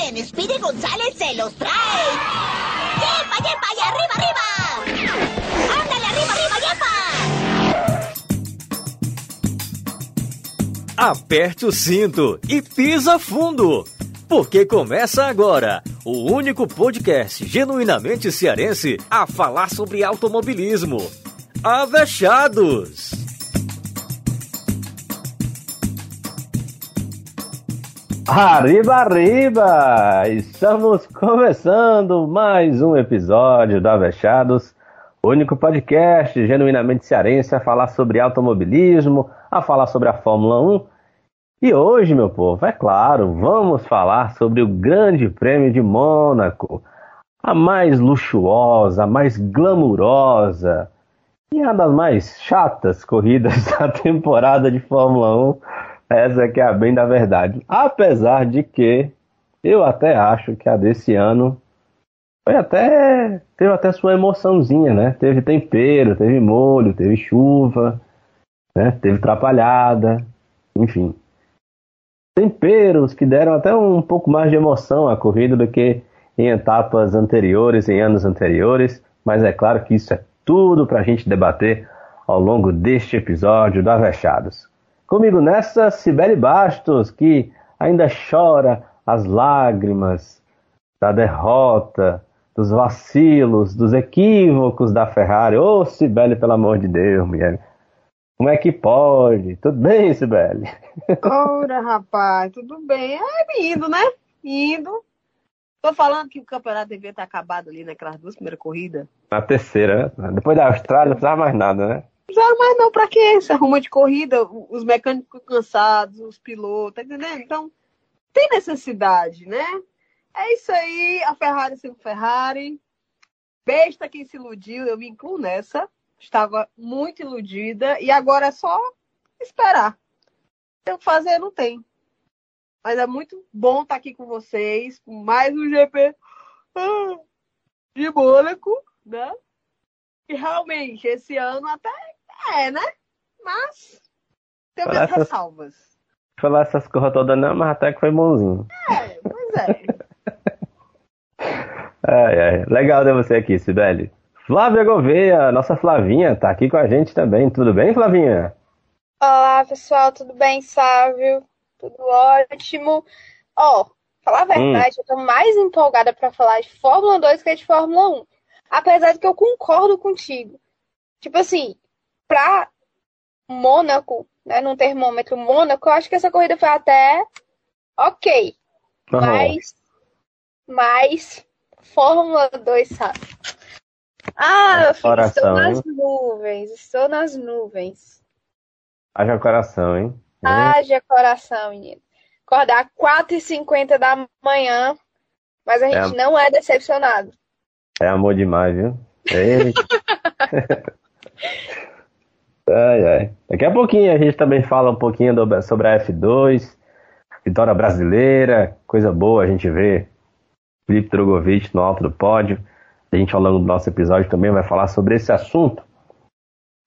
suben. Speedy González se los trae. ¡Yepa, yepa! ¡Y arriba, arriba! ¡Ándale, arriba, arriba, yepa! Aperte o cinto e pisa fundo, porque começa agora o único podcast genuinamente cearense a falar sobre automobilismo. Avechados! Arriba, arriba! Estamos começando mais um episódio da Avechados, o único podcast genuinamente cearense a falar sobre automobilismo, a falar sobre a Fórmula 1. E hoje, meu povo, é claro, vamos falar sobre o Grande Prêmio de Mônaco, a mais luxuosa, a mais glamurosa e a das mais chatas corridas da temporada de Fórmula 1 essa que é a bem da verdade. Apesar de que eu até acho que a desse ano foi até teve até sua emoçãozinha, né? Teve tempero, teve molho, teve chuva, né? Teve trapalhada, enfim. Temperos que deram até um pouco mais de emoção à corrida do que em etapas anteriores, em anos anteriores, mas é claro que isso é tudo para a gente debater ao longo deste episódio do Avechados. Comigo nessa, Cibele Bastos, que ainda chora as lágrimas da derrota, dos vacilos, dos equívocos da Ferrari. Ô, oh, Cibele, pelo amor de Deus, mulher. Como é que pode? Tudo bem, Sibeli? Ora, rapaz, tudo bem. É, indo, né? Indo. Tô falando que o campeonato devia estar acabado ali naquelas duas primeiras corridas. Na terceira, né? Depois da Austrália não precisava mais nada, né? Precisaram mais não, pra quê? Essa arruma de corrida, os mecânicos cansados, os pilotos, tá entendendo? Então, tem necessidade, né? É isso aí, a Ferrari sendo Ferrari. Besta quem se iludiu, eu me incluo nessa. Estava muito iludida e agora é só esperar. Tem o que fazer? Não tem. Mas é muito bom estar aqui com vocês, com mais um GP ah, de Mônaco, né? E realmente, esse ano até é, né? Mas tem minhas essas, ressalvas. Falar essas coisas todas não, mas até que foi bonzinho. É, pois é. ai, ai. Legal ter você aqui, Sibeli. Flávia Gouveia, nossa Flavinha, tá aqui com a gente também. Tudo bem, Flavinha? Olá, pessoal, tudo bem, Sávio? Tudo ótimo. Ó, oh, falar a verdade, hum. eu tô mais empolgada para falar de Fórmula 2 que de Fórmula 1. Apesar de que eu concordo contigo. Tipo assim, para Mônaco, né, num termômetro Mônaco, eu acho que essa corrida foi até ok. Uhum. Mas, mas Fórmula 2, sabe? Ah, filho, estou nas nuvens, estou nas nuvens. Haja coração, hein? Haja coração, menino. Acordar 4h50 da manhã, mas a é gente é... não é decepcionado. É amor demais, viu? É Ai, ai. Daqui a pouquinho a gente também fala um pouquinho do, sobre a F2, vitória brasileira, coisa boa a gente vê Felipe Drogovic no alto do pódio. A gente ao longo do nosso episódio também vai falar sobre esse assunto.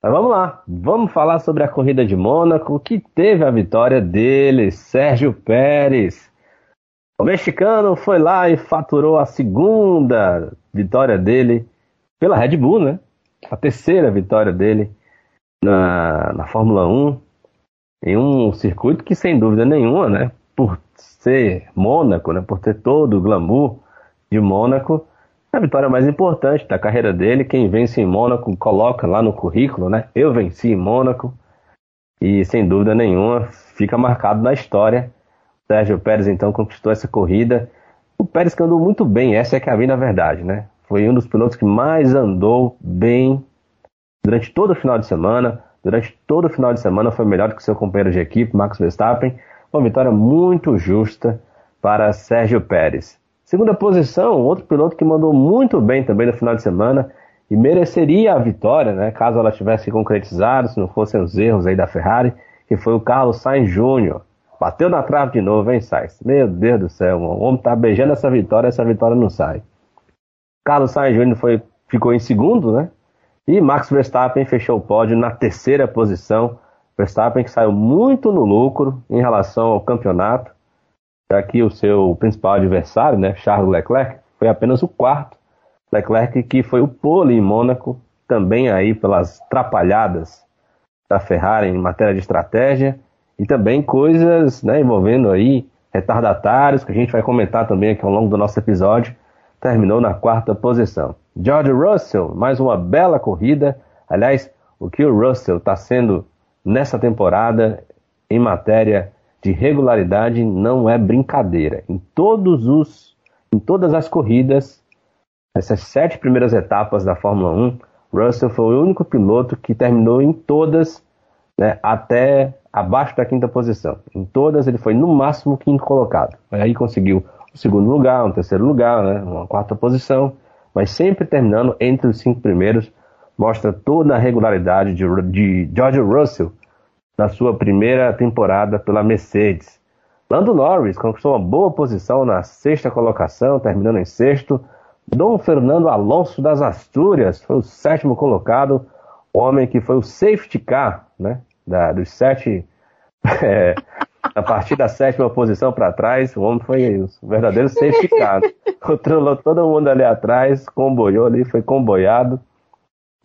Mas vamos lá, vamos falar sobre a corrida de Mônaco, que teve a vitória dele, Sérgio Pérez. O mexicano foi lá e faturou a segunda vitória dele pela Red Bull, né? A terceira vitória dele na, na Fórmula 1 em um circuito que, sem dúvida nenhuma, né, por ser Mônaco, né, por ter todo o glamour de Mônaco, é a vitória mais importante da carreira dele. Quem vence em Mônaco coloca lá no currículo, né? Eu venci em Mônaco e, sem dúvida nenhuma, fica marcado na história. Sérgio Pérez então conquistou essa corrida. O Pérez que andou muito bem, essa é que é a minha verdade, né? Foi um dos pilotos que mais andou bem durante todo o final de semana. Durante todo o final de semana foi melhor que seu companheiro de equipe, Max Verstappen. Uma vitória muito justa para Sérgio Pérez. Segunda posição, outro piloto que mandou muito bem também no final de semana e mereceria a vitória, né, caso ela tivesse concretizado, se não fossem os erros aí da Ferrari, que foi o Carlos Sainz Júnior. Bateu na trave de novo, hein, Sainz? Meu Deus do céu, o homem tá beijando essa vitória, essa vitória não sai. Carlos Sainz Júnior foi, ficou em segundo, né? E Max Verstappen fechou o pódio na terceira posição. Verstappen que saiu muito no lucro em relação ao campeonato. já que o seu principal adversário, né, Charles Leclerc, foi apenas o quarto. Leclerc que foi o pole em Mônaco, também aí pelas trapalhadas da Ferrari em matéria de estratégia e também coisas né, envolvendo aí retardatários, que a gente vai comentar também aqui ao longo do nosso episódio, terminou na quarta posição. George Russell, mais uma bela corrida. Aliás, o que o Russell está sendo nessa temporada em matéria de regularidade não é brincadeira. Em todos os, em todas as corridas, essas sete primeiras etapas da Fórmula 1, Russell foi o único piloto que terminou em todas né, até abaixo da quinta posição. Em todas ele foi no máximo quinto colocado. Aí conseguiu o segundo lugar, um terceiro lugar, né, uma quarta posição, mas sempre terminando entre os cinco primeiros. Mostra toda a regularidade de, de George Russell na sua primeira temporada pela Mercedes. Lando Norris conquistou uma boa posição na sexta colocação, terminando em sexto. Dom Fernando Alonso das Astúrias foi o sétimo colocado, homem que foi o safety car, né? Da, dos sete. É, a partir da sétima posição para trás, o homem foi isso, o verdadeiro safety car. Controlou todo mundo ali atrás, comboiou ali, foi comboiado.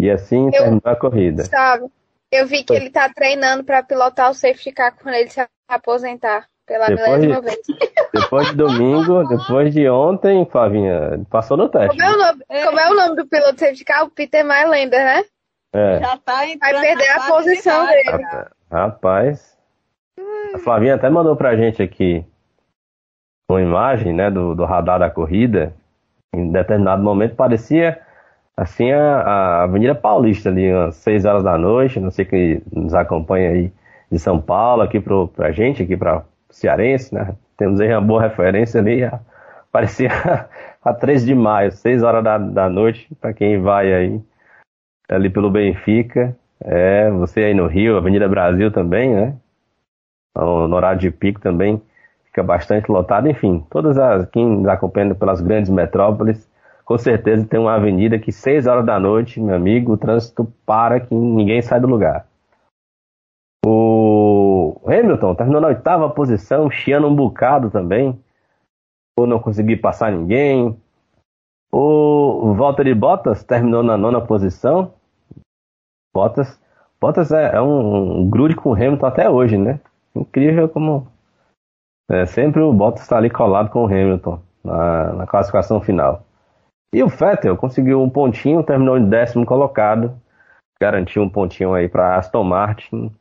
E assim Eu, terminou a corrida. Sabe, eu vi que ele tá treinando para pilotar o safety car quando ele se aposentar pela depois milésima de, vez. Depois de domingo, depois de ontem, Flavinha, passou no teste. Como é o nome, é. Como é o nome do piloto safety car? O Peter Mylander, né? É. Já tá Vai perder a posição dele. Rapaz. A Flavinha até mandou pra gente aqui uma imagem, né, do, do radar da corrida. Em determinado momento parecia assim a, a Avenida Paulista ali, às 6 horas da noite, não sei quem nos acompanha aí de São Paulo, aqui pro, pra gente, aqui pra Cearense, né? Temos aí uma boa referência ali, a, parecia a 3 de maio, 6 horas da, da noite, para quem vai aí ali pelo Benfica, é, você aí no Rio, Avenida Brasil também, né? No horário de pico também fica bastante lotado, enfim, todas as, quem nos acompanha pelas grandes metrópoles, com certeza tem uma avenida que 6 horas da noite, meu amigo, o trânsito para que ninguém sai do lugar. O Hamilton terminou na oitava posição, chiando um bocado também, por não conseguir passar ninguém. O Valtteri Bottas terminou na nona posição. Bottas, Bottas é, é um, um grude com o Hamilton até hoje, né? Incrível como é, sempre o Bottas está ali colado com o Hamilton na, na classificação final. E o Vettel conseguiu um pontinho, terminou em décimo colocado, garantiu um pontinho aí para Aston Martin,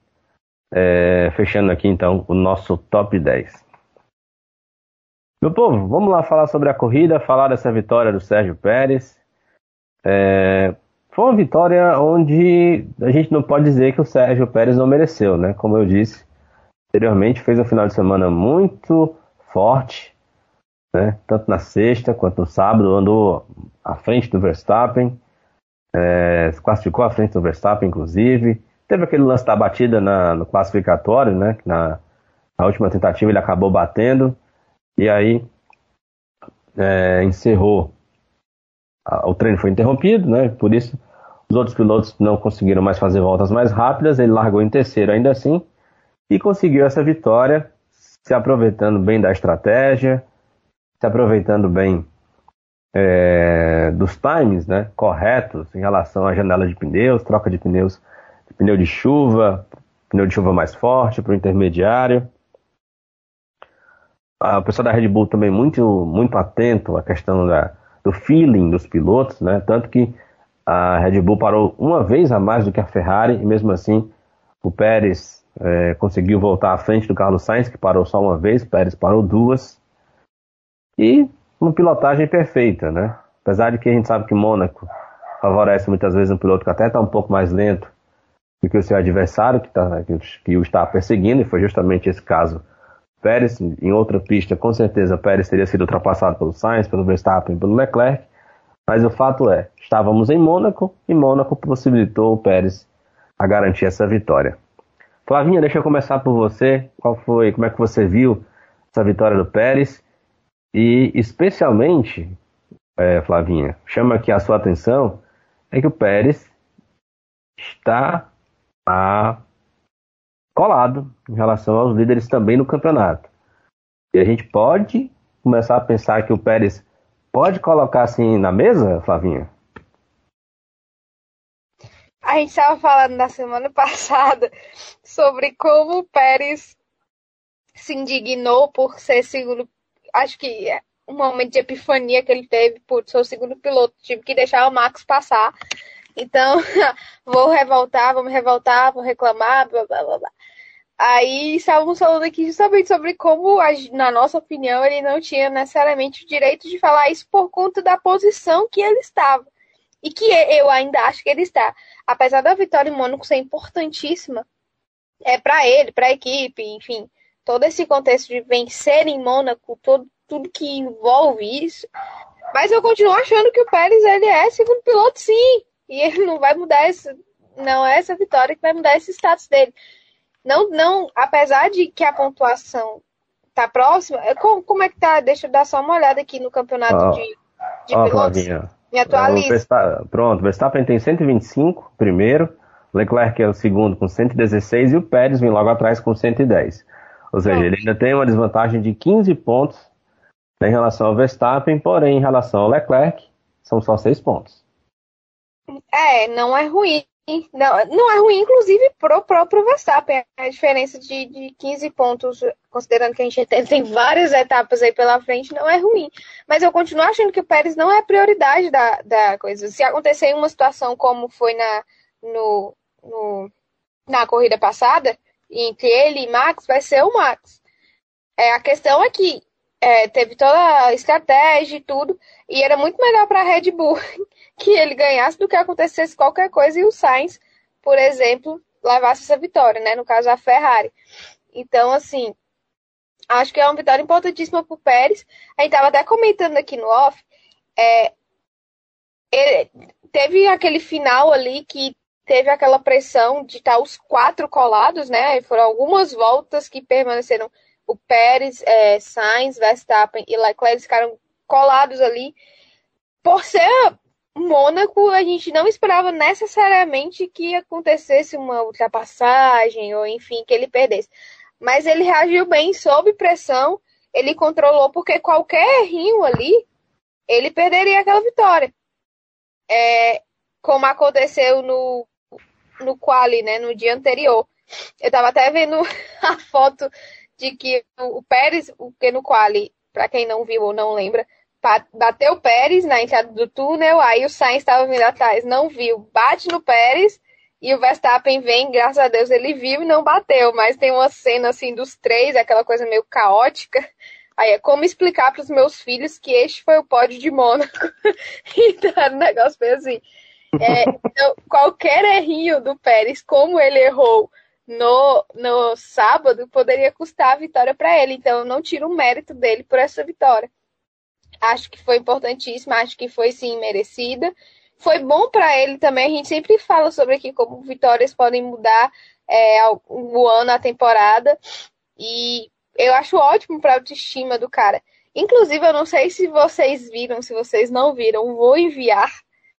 é, fechando aqui então o nosso top 10. Meu povo, vamos lá falar sobre a corrida, falar dessa vitória do Sérgio Pérez. É, foi uma vitória onde a gente não pode dizer que o Sérgio Pérez não mereceu, né? Como eu disse anteriormente, fez um final de semana muito forte, né? tanto na sexta quanto no sábado, andou à frente do Verstappen, é, classificou à frente do Verstappen, inclusive. Teve aquele lance da batida na, no classificatório, né? Na, na última tentativa ele acabou batendo, e aí é, encerrou. O treino foi interrompido, né? Por isso os outros pilotos não conseguiram mais fazer voltas mais rápidas. Ele largou em terceiro ainda assim e conseguiu essa vitória, se aproveitando bem da estratégia, se aproveitando bem é, dos times né, corretos em relação à janela de pneus, troca de pneus, de pneu de chuva, pneu de chuva mais forte para o intermediário. o pessoal da Red Bull também muito, muito atento à questão da, do feeling dos pilotos, né? tanto que a Red Bull parou uma vez a mais do que a Ferrari e mesmo assim o Pérez é, conseguiu voltar à frente do Carlos Sainz, que parou só uma vez, Pérez parou duas. E uma pilotagem perfeita, né? Apesar de que a gente sabe que Mônaco favorece muitas vezes um piloto que até está um pouco mais lento do que o seu adversário, que, tá, que, que o está perseguindo, e foi justamente esse caso. Pérez, em outra pista, com certeza Pérez teria sido ultrapassado pelo Sainz, pelo Verstappen, pelo Leclerc, mas o fato é, estávamos em Mônaco e Mônaco possibilitou o Pérez a garantir essa vitória. Flavinha, deixa eu começar por você. Qual foi, como é que você viu essa vitória do Pérez? E especialmente, é, Flavinha, chama aqui a sua atenção, é que o Pérez está a, colado em relação aos líderes também no campeonato. E a gente pode começar a pensar que o Pérez pode colocar assim na mesa, Flavinha? A gente estava falando na semana passada sobre como o Pérez se indignou por ser segundo. Acho que é um momento de epifania que ele teve por ser o segundo piloto. Tive que deixar o Max passar. Então, vou revoltar, vou me revoltar, vou reclamar, blá blá blá blá. Aí estávamos falando aqui justamente sobre como, na nossa opinião, ele não tinha necessariamente o direito de falar isso por conta da posição que ele estava. E que eu ainda acho que ele está. Apesar da vitória em Mônaco ser importantíssima, é para ele, para a equipe, enfim, todo esse contexto de vencer em Mônaco, todo, tudo que envolve isso. Mas eu continuo achando que o Pérez ele é segundo piloto, sim. E ele não vai mudar esse. Não é essa vitória que vai mudar esse status dele. Não, não, apesar de que a pontuação tá próxima, é, como, como é que tá? Deixa eu dar só uma olhada aqui no campeonato oh, de, de oh, pilotos. Flavinha. Me atualiza. Verstappen, pronto, Verstappen tem 125, primeiro. Leclerc é o segundo com 116 e o Pérez vem logo atrás com 110. Ou seja, ele ainda tem uma desvantagem de 15 pontos em relação ao Verstappen, porém, em relação ao Leclerc, são só 6 pontos. É, não é ruim. Não, não é ruim, inclusive, pro próprio Verstappen. A diferença de, de 15 pontos, considerando que a gente tem, várias etapas aí pela frente, não é ruim. Mas eu continuo achando que o Pérez não é a prioridade da, da coisa. Se acontecer uma situação como foi na, no, no, na corrida passada, entre ele e Max, vai ser o Max. É, a questão é que é, teve toda a estratégia e tudo, e era muito melhor para a Red Bull que ele ganhasse do que acontecesse qualquer coisa e o Sainz, por exemplo, levasse essa vitória, né? No caso, a Ferrari. Então, assim, acho que é uma vitória importantíssima para o Pérez. A gente estava até comentando aqui no off, é, teve aquele final ali que teve aquela pressão de estar os quatro colados, né? Foram algumas voltas que permaneceram o Pérez, é, Sainz, Verstappen e Leclerc ficaram colados ali. Por ser Mônaco, a gente não esperava necessariamente que acontecesse uma ultrapassagem ou enfim, que ele perdesse. Mas ele reagiu bem sob pressão, ele controlou, porque qualquer errinho ali, ele perderia aquela vitória. É, como aconteceu no no quali, né, no dia anterior. Eu tava até vendo a foto de que o Pérez, o que no quali, para quem não viu ou não lembra, bateu o Pérez na entrada do túnel, aí o Sainz estava vindo atrás, não viu, bate no Pérez e o Verstappen vem, graças a Deus ele viu e não bateu, mas tem uma cena assim dos três, aquela coisa meio caótica. Aí é como explicar para os meus filhos que este foi o pódio de Mônaco. então era um negócio bem assim. É, então, qualquer errinho do Pérez, como ele errou no, no sábado, poderia custar a vitória para ele. Então, eu não tiro o mérito dele por essa vitória. Acho que foi importantíssima, acho que foi sim merecida. Foi bom para ele também. A gente sempre fala sobre aqui como vitórias podem mudar é, o ano, a temporada. E eu acho ótimo para a autoestima do cara. Inclusive, eu não sei se vocês viram, se vocês não viram, vou enviar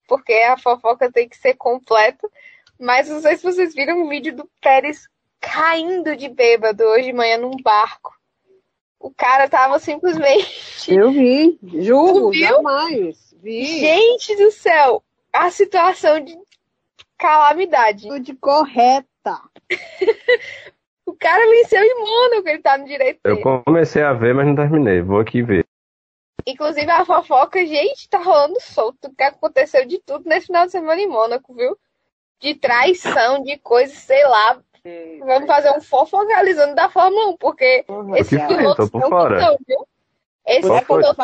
porque a fofoca tem que ser completa. Mas não sei se vocês viram um vídeo do Pérez caindo de bêbado hoje de manhã num barco. O cara tava simplesmente. Eu vi, juro, jamais. Vi. Gente do céu, a situação de calamidade. De correta. o cara venceu em Mônaco, ele tá no direito. Eu comecei a ver, mas não terminei. Vou aqui ver. Inclusive a fofoca, gente, tá rolando solto. O que aconteceu de tudo nesse final de semana em Mônaco, viu? De traição, de coisas, sei lá. Vamos fazer um fofocalizando da Fórmula 1, porque uhum. esse piloto estão fora. Então, viu? Esse Qual piloto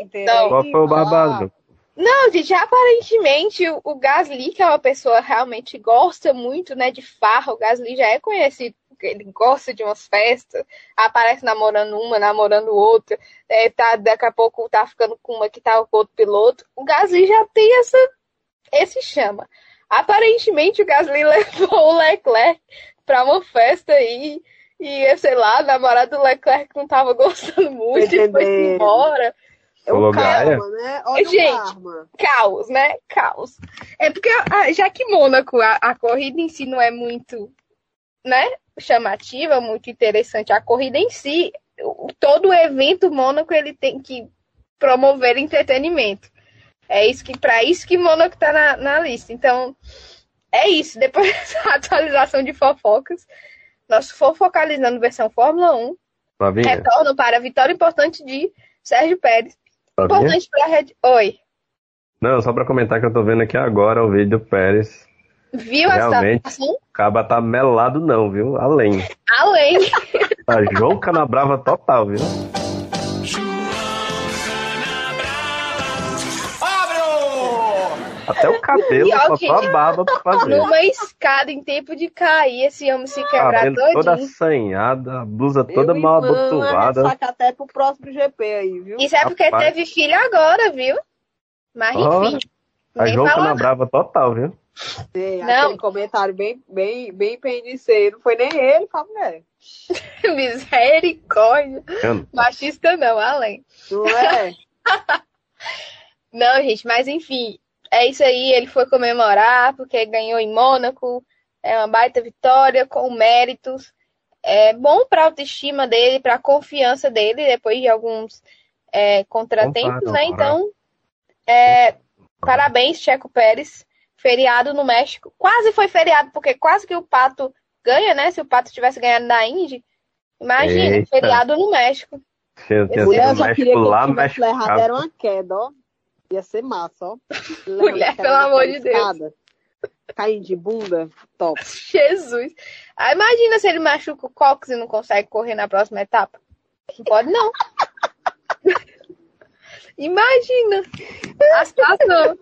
então. Qual foi o babado? Não, gente, aparentemente o, Gasly, que é uma pessoa realmente gosta muito, né, de farra, o Gasly já é conhecido ele gosta de umas festas, aparece namorando uma, namorando outra, é, tá, daqui a pouco tá ficando com uma que tá com outro piloto. O Gasly já tem essa, esse chama. Aparentemente o Gasly levou o Leclerc pra uma festa aí, e sei lá, a namorada do Leclerc não tava gostando muito e foi embora. É um karma, né? Olha Gente, caos, né? Caos. É porque, ah, já que Mônaco, a, a corrida em si não é muito, né? chamativa, muito interessante. A corrida em si todo o evento Mônaco ele tem que promover entretenimento. É isso que para isso que Mônaco tá na, na lista. Então, é isso. Depois dessa atualização de fofocas, nós fofocalizando versão Fórmula 1, Flavinha, retorno para a vitória importante de Sérgio Pérez. Flavinha? Importante para Red. Oi. Não, só pra comentar que eu tô vendo aqui agora o vídeo do Pérez. Viu Realmente. a situação? O caba tá melado não, viu? Além. Além. Tá João Canabrava total, viu? Até o cabelo, E, ó, só só a barba pra fazer. Numa escada em tempo de cair, esse homem se quebrar Cabelo toda todinho. assanhada, a blusa toda Meu mal irmão, abotoada. Ressaca até pro próximo GP aí, viu? Isso é porque Rapaz. teve filho agora, viu? Mas Ó, enfim. A João fala Canabrava total, viu? Tem Não. aquele comentário bem, bem, bem pendiceiro. Não foi nem ele, foi a mulher. Misericórdia. Eu- Machista não, além. Não é? Não, gente, mas enfim. É isso aí, ele foi comemorar porque ganhou em Mônaco. É uma baita vitória com méritos. É bom para a autoestima dele, para a confiança dele, depois de alguns é, contratempos, Opa, né? Então, é, parabéns, Checo Pérez. Feriado no México. Quase foi feriado, porque quase que o Pato ganha, né? Se o Pato tivesse ganhado na Indy. Imagina, Eita. feriado no México. Mulher, eu sido só México lá, tivesse México errado. Era uma queda, ó. Ia ser massa, ó. Mulher, pelo amor de Deus. Escada, Caindo de bunda, top. Jesus. Ah, imagina se ele machuca o cox e não consegue correr na próxima etapa. Não pode, não. imagina a situação.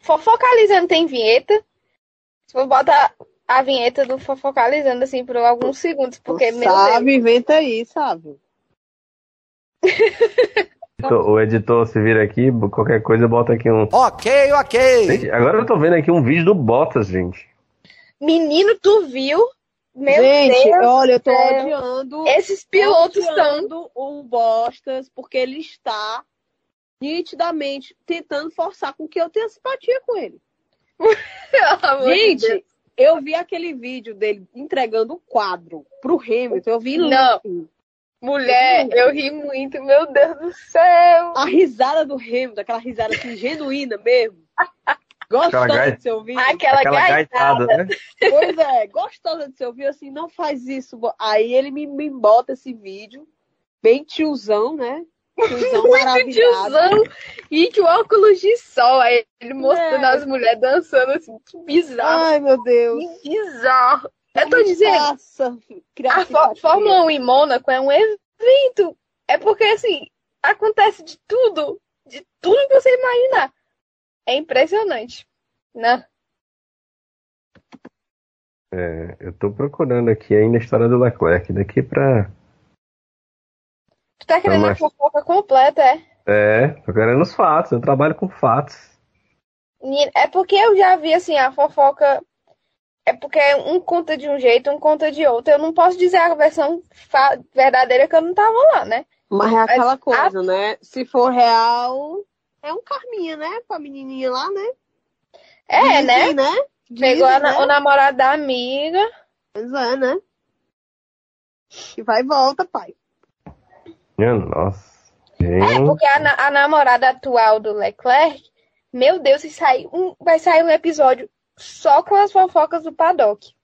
Fofocalizando tem vinheta. For botar a vinheta do Fofocalizando assim por alguns segundos, porque, Deus. sabe, inventa aí, sabe? O editor se vira aqui, qualquer coisa, bota aqui um. Ok, ok. Gente, agora eu tô vendo aqui um vídeo do Bottas, gente. Menino, tu viu? Meu Gente, Deus. olha, eu tô céu. odiando. Esses pilotos estão. o Bostas porque ele está nitidamente tentando forçar com que eu tenha simpatia com ele. Gente, eu vi aquele vídeo dele entregando o quadro pro Hamilton. Eu vi Não. Mulher, eu ri muito, meu Deus do céu. a risada do Hamilton, aquela risada assim, genuína mesmo. Gostosa gai- de se ouvir. Aquela, Aquela gaitada. gaitada, né? Pois é, gostosa de se ouvir assim, não faz isso. Aí ele me, me bota esse vídeo, bem tiozão, né? Tiozão Muito tiozão. E que o óculos de sol. Aí ele mostrando É. as mulheres dançando assim. Que bizarro. Ai, meu Deus. Que bizarro. Eu tô dizendo, criar a. Fórmula 1 em Mônaco é um evento. É porque, assim, acontece de tudo. De tudo que você imaginar. É impressionante. Né? É, eu tô procurando aqui ainda a história do Leclerc. Daqui pra. Tu tá querendo a fofoca completa, é? É, tô querendo os fatos. Eu trabalho com fatos. É porque eu já vi assim, a fofoca. É porque um conta de um jeito, um conta de outro. Eu não posso dizer a versão verdadeira que eu não tava lá, né? Mas é aquela Mas- coisa, né? Se for real, é um karminha, né? Pra menininha lá, né? É, Dizem, né? né? Pegou a Dizem, na- né? o namorado da amiga. Pois é, né? E vai e volta, pai. Minha nossa. É, porque a, na- a namorada atual do Leclerc, meu Deus, vai sair um, vai sair um episódio só com as fofocas do paddock.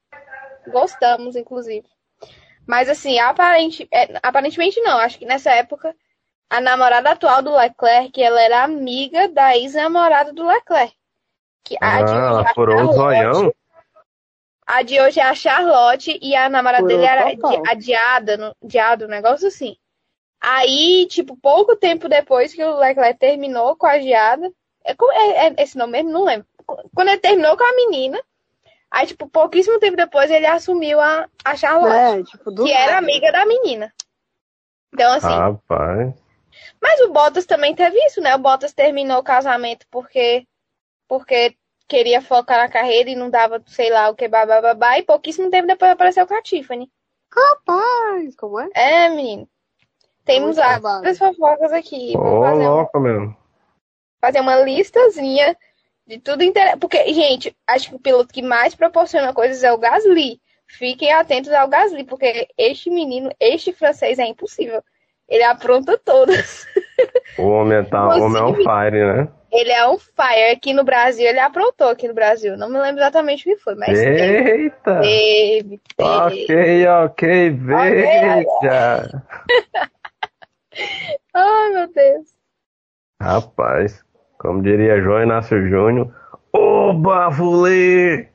Gostamos, inclusive. Mas assim, aparente, é, aparentemente não. Acho que nessa época a namorada atual do Leclerc, ela era amiga da ex-namorada do Leclerc. Que a de ah, hoje é ela a furou o Charlotte. zoião? A de hoje é a Charlotte e a namorada dele era total. a Diada, no- Diada, um negócio assim. Aí, tipo, pouco tempo depois que o Leclerc terminou com a Diada, é, é- é esse nome mesmo? Não lembro. Quando ele terminou com a menina, aí, tipo, pouquíssimo tempo depois ele assumiu a, a Charlotte, É, tipo, que era amiga da menina. Então, assim, Rapaz. mas o Bottas também teve isso, né? O Bottas terminou o casamento porque, porque queria focar na carreira e não dava, sei lá, o que, babá, e pouquíssimo tempo depois apareceu com a Tiffany. Rapaz, como é? É, menino. Temos várias fofocas aqui. Ô, um- louco, meu. fazer uma listazinha de tudo interessante. Porque, gente, acho que o piloto que mais proporciona coisas é o Gasly. fiquem atentos ao Gasly, porque este menino, este francês é impossível. Ele apronta todas. O homem, tá, o homem é on fire, né? Ele é on fire. Aqui no Brasil, ele aprontou aqui no Brasil. Não me lembro exatamente o que foi, mas Eita! teve. teve, Ok, ok, veja. Ai, meu Deus. Rapaz, como diria João Inácio Júnior, Oba, fulê!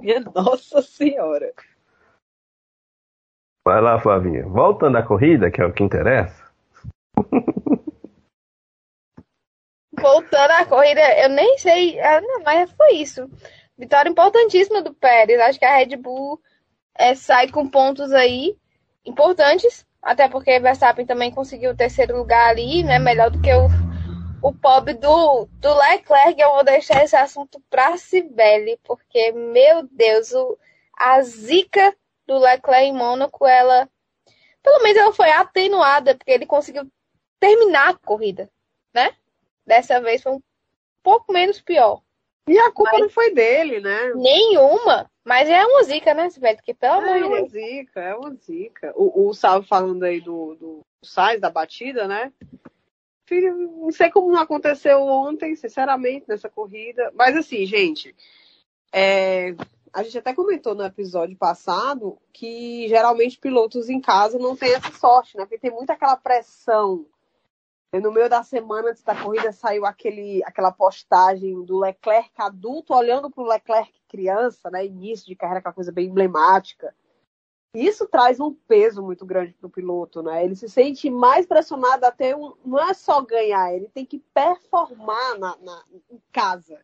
Minha Nossa Senhora. Vai lá, Flavinha. Voltando à corrida, que é o que interessa. Voltando à corrida, eu nem sei, ah, não, mas foi isso. Vitória importantíssima do Pérez. Acho que a Red Bull é, sai com pontos aí importantes, até porque Verstappen também conseguiu o terceiro lugar ali, né? Melhor do que o, o pobre do, do Leclerc. Eu vou deixar esse assunto pra Cibele, porque, meu Deus, o, a zica do Leclerc em Mônaco, ela. Pelo menos ela foi atenuada, porque ele conseguiu terminar a corrida, né? Dessa vez foi um pouco menos pior. E a culpa Mas- não foi dele, né? Nenhuma, mas é uma zica, né, Sibeli? Que pelo amor É de uma Deus. zica, é uma zica. O, o Salvo falando aí do, do Sainz, da batida, né? Filho, não sei como não aconteceu ontem, sinceramente, nessa corrida. Mas assim, gente, é, a gente até comentou no episódio passado que geralmente pilotos em casa não têm essa sorte, né? Porque tem muita aquela pressão. No meio da semana antes da corrida saiu aquele, aquela postagem do Leclerc adulto olhando para o Leclerc criança, né? Início de carreira, aquela coisa bem emblemática. Isso traz um peso muito grande para o piloto, né? Ele se sente mais pressionado até um, não é só ganhar, ele tem que performar na, na- em casa.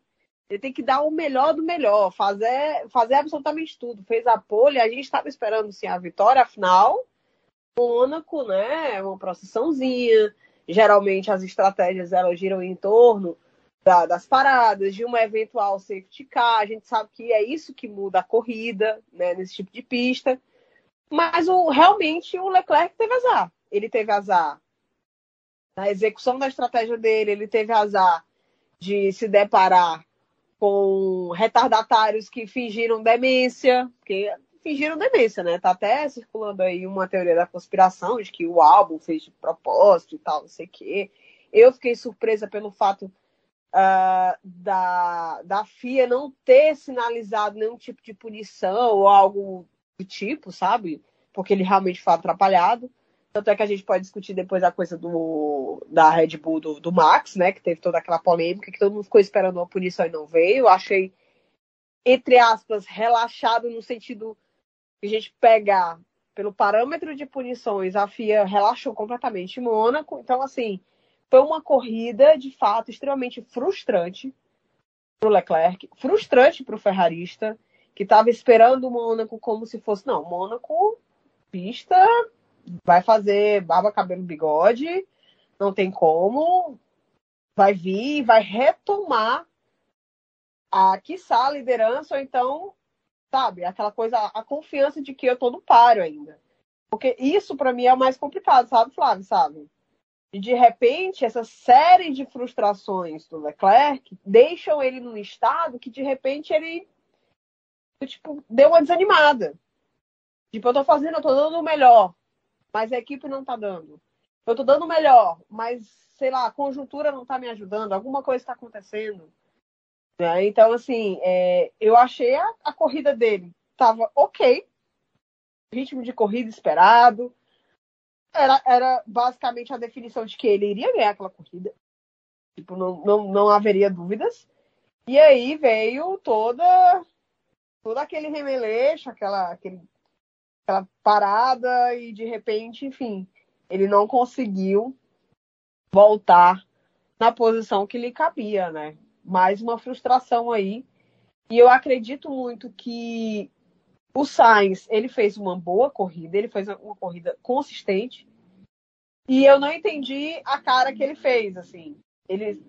Ele tem que dar o melhor do melhor, fazer, fazer absolutamente tudo. Fez a pole, a gente estava esperando sim a vitória, afinal, Mônaco, né? Uma procissãozinha. Geralmente as estratégias elas giram em torno da- das paradas, de uma eventual safety car. A gente sabe que é isso que muda a corrida, né? Nesse tipo de pista. Mas o, realmente o Leclerc teve azar. Ele teve azar na execução da estratégia dele, ele teve azar de se deparar com retardatários que fingiram demência, porque fingiram demência, né? Tá até circulando aí uma teoria da conspiração de que o álbum fez de propósito e tal, não sei o quê. Eu fiquei surpresa pelo fato ah, da, da FIA não ter sinalizado nenhum tipo de punição ou algo do tipo, sabe? Porque ele realmente foi atrapalhado. Tanto é que a gente pode discutir depois a coisa do, da Red Bull do, do Max, né? Que teve toda aquela polêmica, que todo mundo ficou esperando uma punição e não veio. Achei, entre aspas, relaxado no sentido de a gente pegar pelo parâmetro de punições, a FIA relaxou completamente em Mônaco. Então, assim, foi uma corrida, de fato, extremamente frustrante para o Leclerc, frustrante para o ferrarista, que estava esperando o Mônaco como se fosse, não, Mônaco, pista, vai fazer barba, cabelo, bigode, não tem como, vai vir, vai retomar a, quiçá, a liderança, ou então, sabe, aquela coisa, a confiança de que eu tô no páreo ainda. Porque isso para mim é o mais complicado, sabe, Flávio, sabe? E de repente, essa série de frustrações do Leclerc deixam ele num estado que de repente ele tipo, deu uma desanimada. Tipo, eu tô fazendo, eu tô dando o melhor, mas a equipe não tá dando. Eu tô dando o melhor, mas, sei lá, a conjuntura não tá me ajudando, alguma coisa está acontecendo. Né? Então, assim, é, eu achei a, a corrida dele tava ok, ritmo de corrida esperado, era, era basicamente a definição de que ele iria ganhar aquela corrida. Tipo, não, não, não haveria dúvidas. E aí veio toda todo aquele remeleixo, aquela, aquele, aquela parada, e de repente, enfim, ele não conseguiu voltar na posição que lhe cabia, né? Mais uma frustração aí. E eu acredito muito que o Sainz, ele fez uma boa corrida, ele fez uma corrida consistente. E eu não entendi a cara que ele fez, assim. Ele,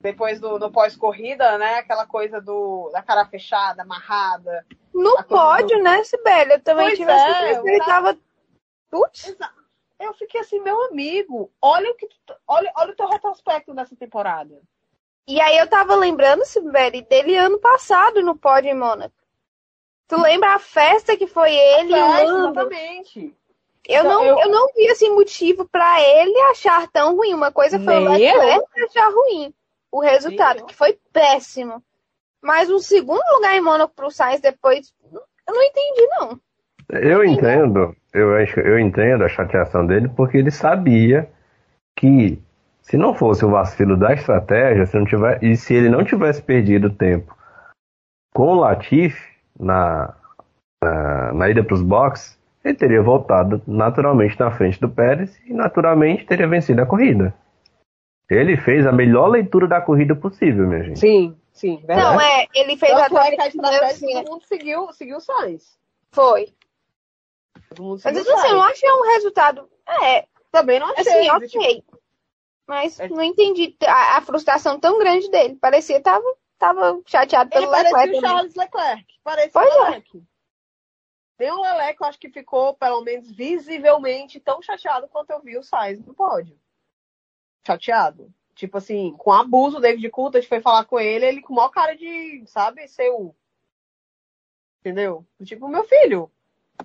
depois do, do pós-corrida, né? Aquela coisa do, da cara fechada, amarrada. No pódio, né, Sibeli? Eu também Pois tive é, essa impressão. Ele tava. Putz, Eu fiquei assim, meu amigo, olha o que tu- olha, olha o teu retrospecto dessa temporada. E aí eu tava lembrando, Sibeli, dele ano passado no pódio em Mônaco. Tu lembra a festa que foi ele e o Festa, Lando? exatamente. Eu Então, não, eu- eu... não vi assim motivo pra ele achar tão ruim. Uma coisa foi o Nem Leclerc achar ruim o resultado, Nem eu. que foi péssimo. Mas um segundo lugar em Mônaco pro Sainz depois, eu não entendi não. Eu entendo, eu, acho- eu entendo a chateação dele porque ele sabia que se não fosse o vacilo da estratégia, se não tiver, e se ele não tivesse perdido tempo com o Latifi na, na, na ida para os boxes, ele teria voltado naturalmente na frente do Pérez e naturalmente teria vencido a corrida. Ele fez a melhor leitura da corrida possível, minha gente. Sim, sim, verdade. Não, é, ele fez Tanto é que a estratégia assim, todo mundo seguiu, seguiu o Sainz. Foi. Todo mundo Mas assim, eu não achei um resultado. É, Também não achei. assim, tipo, ok. Mas É- não entendi a, a frustração tão grande dele. Parecia que tava, tava chateado Ele pelo parecia Leclerc o também. Charles Leclerc. Parecia Pois o é. Leclerc. Nem o Leclerc, eu acho que ficou, pelo menos visivelmente, tão chateado quanto eu vi o Sainz no pódio. Chateado. Tipo assim, com abuso, o David Coulthard foi falar com ele, ele com o maior cara de, sabe, ser o... Entendeu? Tipo, meu filho,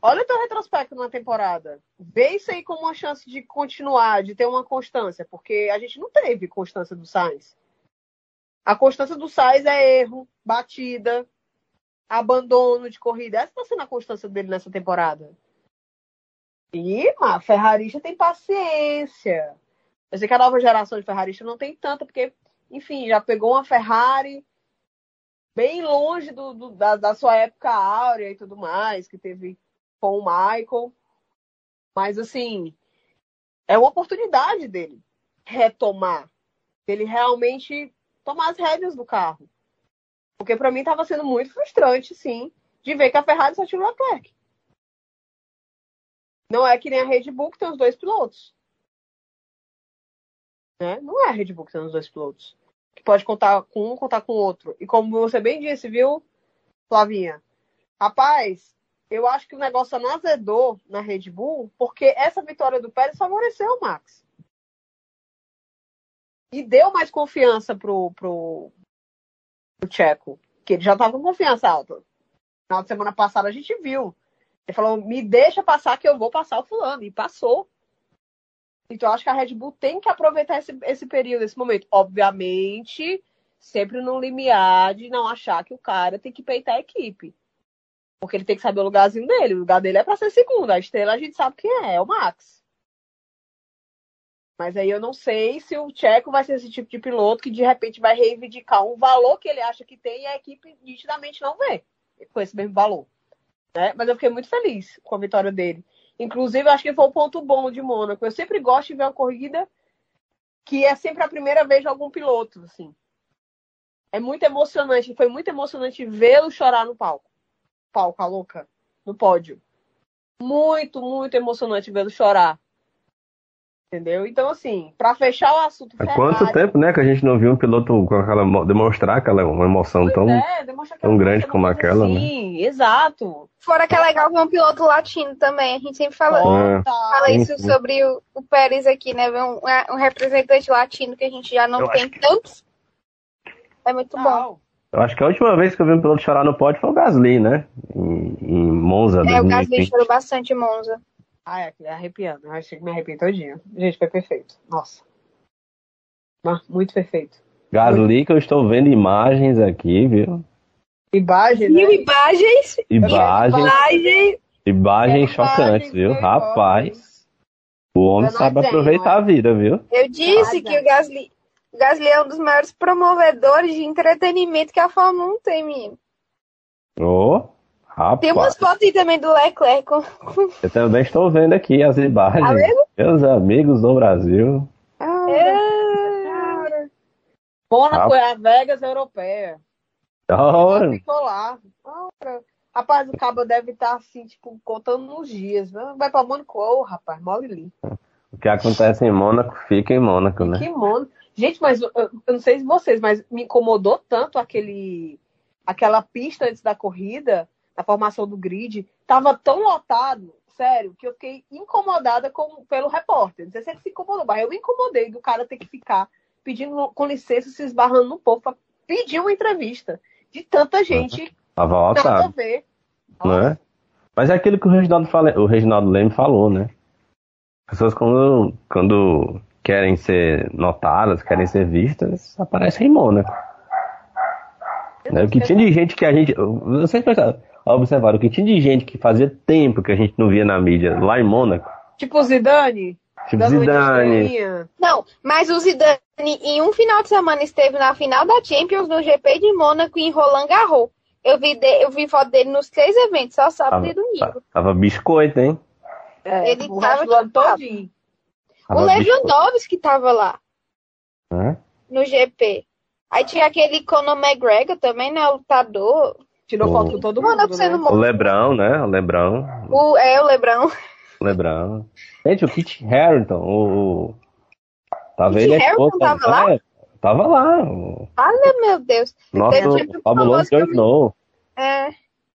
olha o teu retrospecto na temporada. Vê isso aí como uma chance de continuar, de ter uma constância, porque a gente não teve constância do Sainz. A constância do Sainz é erro, batida, abandono de corrida. Essa está sendo a constância dele nessa temporada. E a Ferrarista tem paciência. Eu sei que a nova geração de Ferrarista não tem tanta, porque, enfim, já pegou uma Ferrari bem longe do, do- da, da sua época áurea e tudo mais, que teve com o Michael. Mas, assim, é uma oportunidade dele retomar. Dele realmente tomar as rédeas do carro. Porque para mim estava sendo muito frustrante, sim, de ver que a Ferrari só tinha o Leclerc. Não é que nem a Red Bull que tem os dois pilotos. Né? Não é a Red Bull que tem os dois pilotos. Que pode contar com um, contar com o outro. E como você bem disse, viu, Flavinha? Rapaz, eu acho que o negócio não azedou na Red Bull, porque essa vitória do Pérez favoreceu o Max. E deu mais confiança pro, pro, o Tcheco, que ele já estava com confiança alta. De semana passada a gente viu. Ele falou: me deixa passar que eu vou passar o fulano. E passou. Então eu acho que a Red Bull tem que aproveitar esse, esse período, esse momento. Obviamente, sempre no limiar de não achar que o cara tem que peitar a equipe. Porque ele tem que saber o lugarzinho dele. O lugar dele é para ser segundo. A estrela a gente sabe quem é, é o Max. Mas aí eu não sei se o Tcheco vai ser esse tipo de piloto que de repente vai reivindicar um valor que ele acha que tem e a equipe nitidamente não vê com esse mesmo valor. Né? Mas eu fiquei muito feliz com a vitória dele. Inclusive, acho que foi um ponto bom de Mônaco. Eu sempre gosto de ver uma corrida que é sempre a primeira vez de algum piloto. Assim. É muito emocionante. Foi muito emocionante vê-lo chorar no palco. Palco, a louca. No pódio. Muito, muito emocionante vê-lo chorar. Entendeu? Então, assim, para fechar o assunto. Há Ferrari, quanto tempo, né, que a gente não viu um piloto com aquela mo- demonstrar aquela uma emoção tão é, tão grande como aquela, né? Sim, exato. Fora que é legal ver um piloto latino também. A gente sempre fala, É. fala isso sim. sobre o, o Pérez aqui, né? Ver um, um representante latino que a gente já não Eu tem que- tantos. É muito bom. Total. Eu acho que a última vez que eu vi um piloto chorar no pódio foi o Gasly, né? Em, em Monza. É, o Gasly 2020. chorou bastante em Monza. Ah, é, é arrepiando. Eu achei que me arrepiei todinho. Gente, foi perfeito. Nossa. Muito perfeito. Gasly que eu estou vendo imagens aqui, viu? Imagem, né? Mil imagens, Imagens, imagens. imagens chocantes, viu? imagens, Rapaz, o homem sabe tenho, aproveitar a vida, viu? Eu disse que o Gasly, o Gasly é um dos maiores promovedores de entretenimento que a Fórmula 1 tem, menino. Ô, Tem umas rapaz, fotos aí também do Leclerc. eu também estou vendo aqui as Tá imagens. vendo? Meus amigos do Brasil. É. Mônaco é a Vegas europeia. Hora. ficou lá. Ora. Rapaz, o cabo deve estar assim, tipo, contando nos dias. né? Vai pra Mônaco, ô, rapaz, mole ali. O que acontece em Mônaco fica em Mônaco, né? Que mono. Gente, mas eu, eu não sei se vocês, mas me incomodou tanto aquele, aquela pista antes da corrida, a formação do grid, tava tão lotado, sério, que eu fiquei incomodada com, pelo repórter. Não sei se ele se incomodou, mas eu me incomodei do cara ter que ficar pedindo com licença, se esbarrando no povo pra pedir uma entrevista. De tanta gente, Tava nada a lotado, ver. não é? Mas é aquilo que o Reginaldo, fala, o Reginaldo Leme falou, né? Pessoas quando, quando querem ser notadas, querem ser vistas, aparecem em Mônaco. Né? O que tinha de gente que a gente. Vocês pensaram, observaram, o que tinha de gente que fazia tempo que a gente não via na mídia lá em Mônaco. Tipo o Zidane. Tipo Zidane. Não, mas o Zidane em um final de semana esteve na final da Champions no GP de Mônaco e em Roland Garros. Eu vi, de- eu vi foto dele nos três eventos, só sábado Tava, e domingo. tava biscoito, hein? É, Ele o tava de todinho. Tava o Lewandowski tava lá né? no GP. Aí tinha aquele Conor McGregor também, né? O lutador. Tirou O- foto com todo mundo, você né? no O Lebrão, né? O Lebrão. O, é, o Lebrão. O Lebrão. Gente, o Kit Harington, o. o- Tava Kit ele esposa. tava lá? É, tava lá. O Olha, meu Deus. nosso Teve um fabuloso famoso Jon. Snow. É.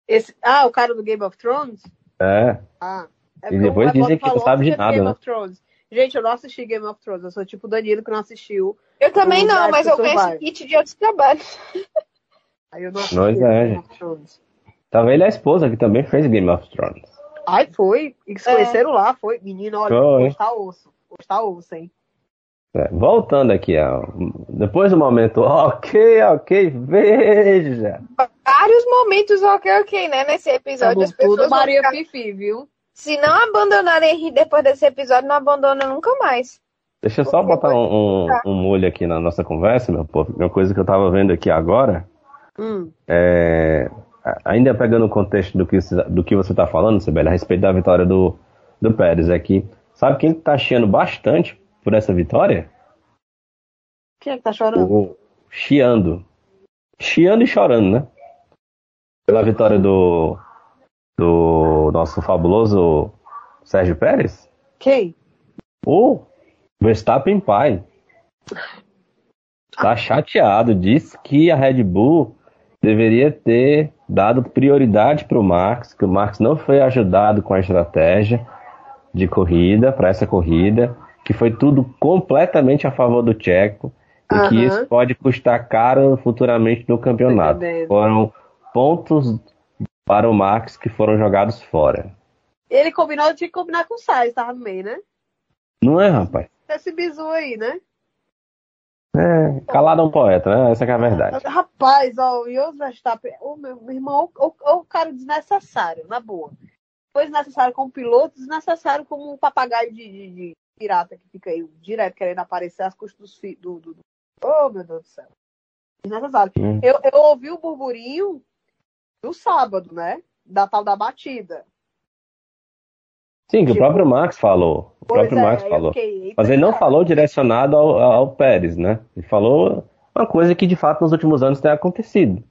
Esse, ah, o cara do Game of Thrones? É. Ah. É E depois o dizem que não sabe de é nada, Game né? of Thrones. Gente, eu não assisti Game of Thrones. Eu sou tipo o Danilo que não assistiu. Eu também O não, mas eu conheço o Kit de outros trabalhos. Aí eu não assisti Pois é, Game of Thrones. Tava ele a esposa, que também fez Game of Thrones. Ai, foi. E se É. conheceram lá, foi. Menino, olha, Foi. hoje tá osso. Hoje tá osso, hein? É, voltando aqui, ó, depois do momento, ok, ok, veja. Vários momentos ok, ok, né? Nesse episódio. Estamos As pessoas Maria ficar- Fifi, viu? Se não abandonarem rir depois desse episódio, não abandona nunca mais. Deixa eu só Porque botar um, um, um molho aqui na nossa conversa, meu povo. Uma coisa que eu tava vendo aqui agora, Hum. é, ainda pegando o contexto do que, você- do que você tá falando, Sibeli, a respeito da vitória do, do Pérez aqui. Sabe quem tá chiando bastante por essa vitória? Quem é que tá chorando? O Chiando. Chiando e chorando, né? Pela vitória do, do nosso fabuloso Sérgio Pérez. Quem? O Verstappen pai. Tá chateado. Diz que a Red Bull deveria ter dado prioridade para o Max, que o Max não foi ajudado com a estratégia de corrida, para essa corrida, que foi tudo completamente a favor do Checo e que isso pode custar caro futuramente no campeonato. Foram pontos para o Max que foram jogados fora. Ele combinou, tinha que combinar com o Sainz, tava no meio, né? Não é, rapaz? Esse bizu aí, né? É, calado é um poeta, né? Essa que é a verdade. Rapaz, ó, o Jos Verstappen, ô, meu, meu irmão, o, o, o cara desnecessário, na boa. Foi desnecessário como piloto, desnecessário como um papagaio de, de- de pirata que fica aí direto querendo aparecer às custas dos filhos. Do, do, do... Oh, meu Deus do céu. Desnecessário. Hum. Eu, eu ouvi o burburinho do sábado, né? Da tal da batida. Sim, que o Tipo, próprio Max falou. O Pois próprio é, Max falou. fiquei, Mas ele não falou direcionado ao, ao Pérez, né? Ele falou uma coisa que de fato nos últimos anos tem acontecido.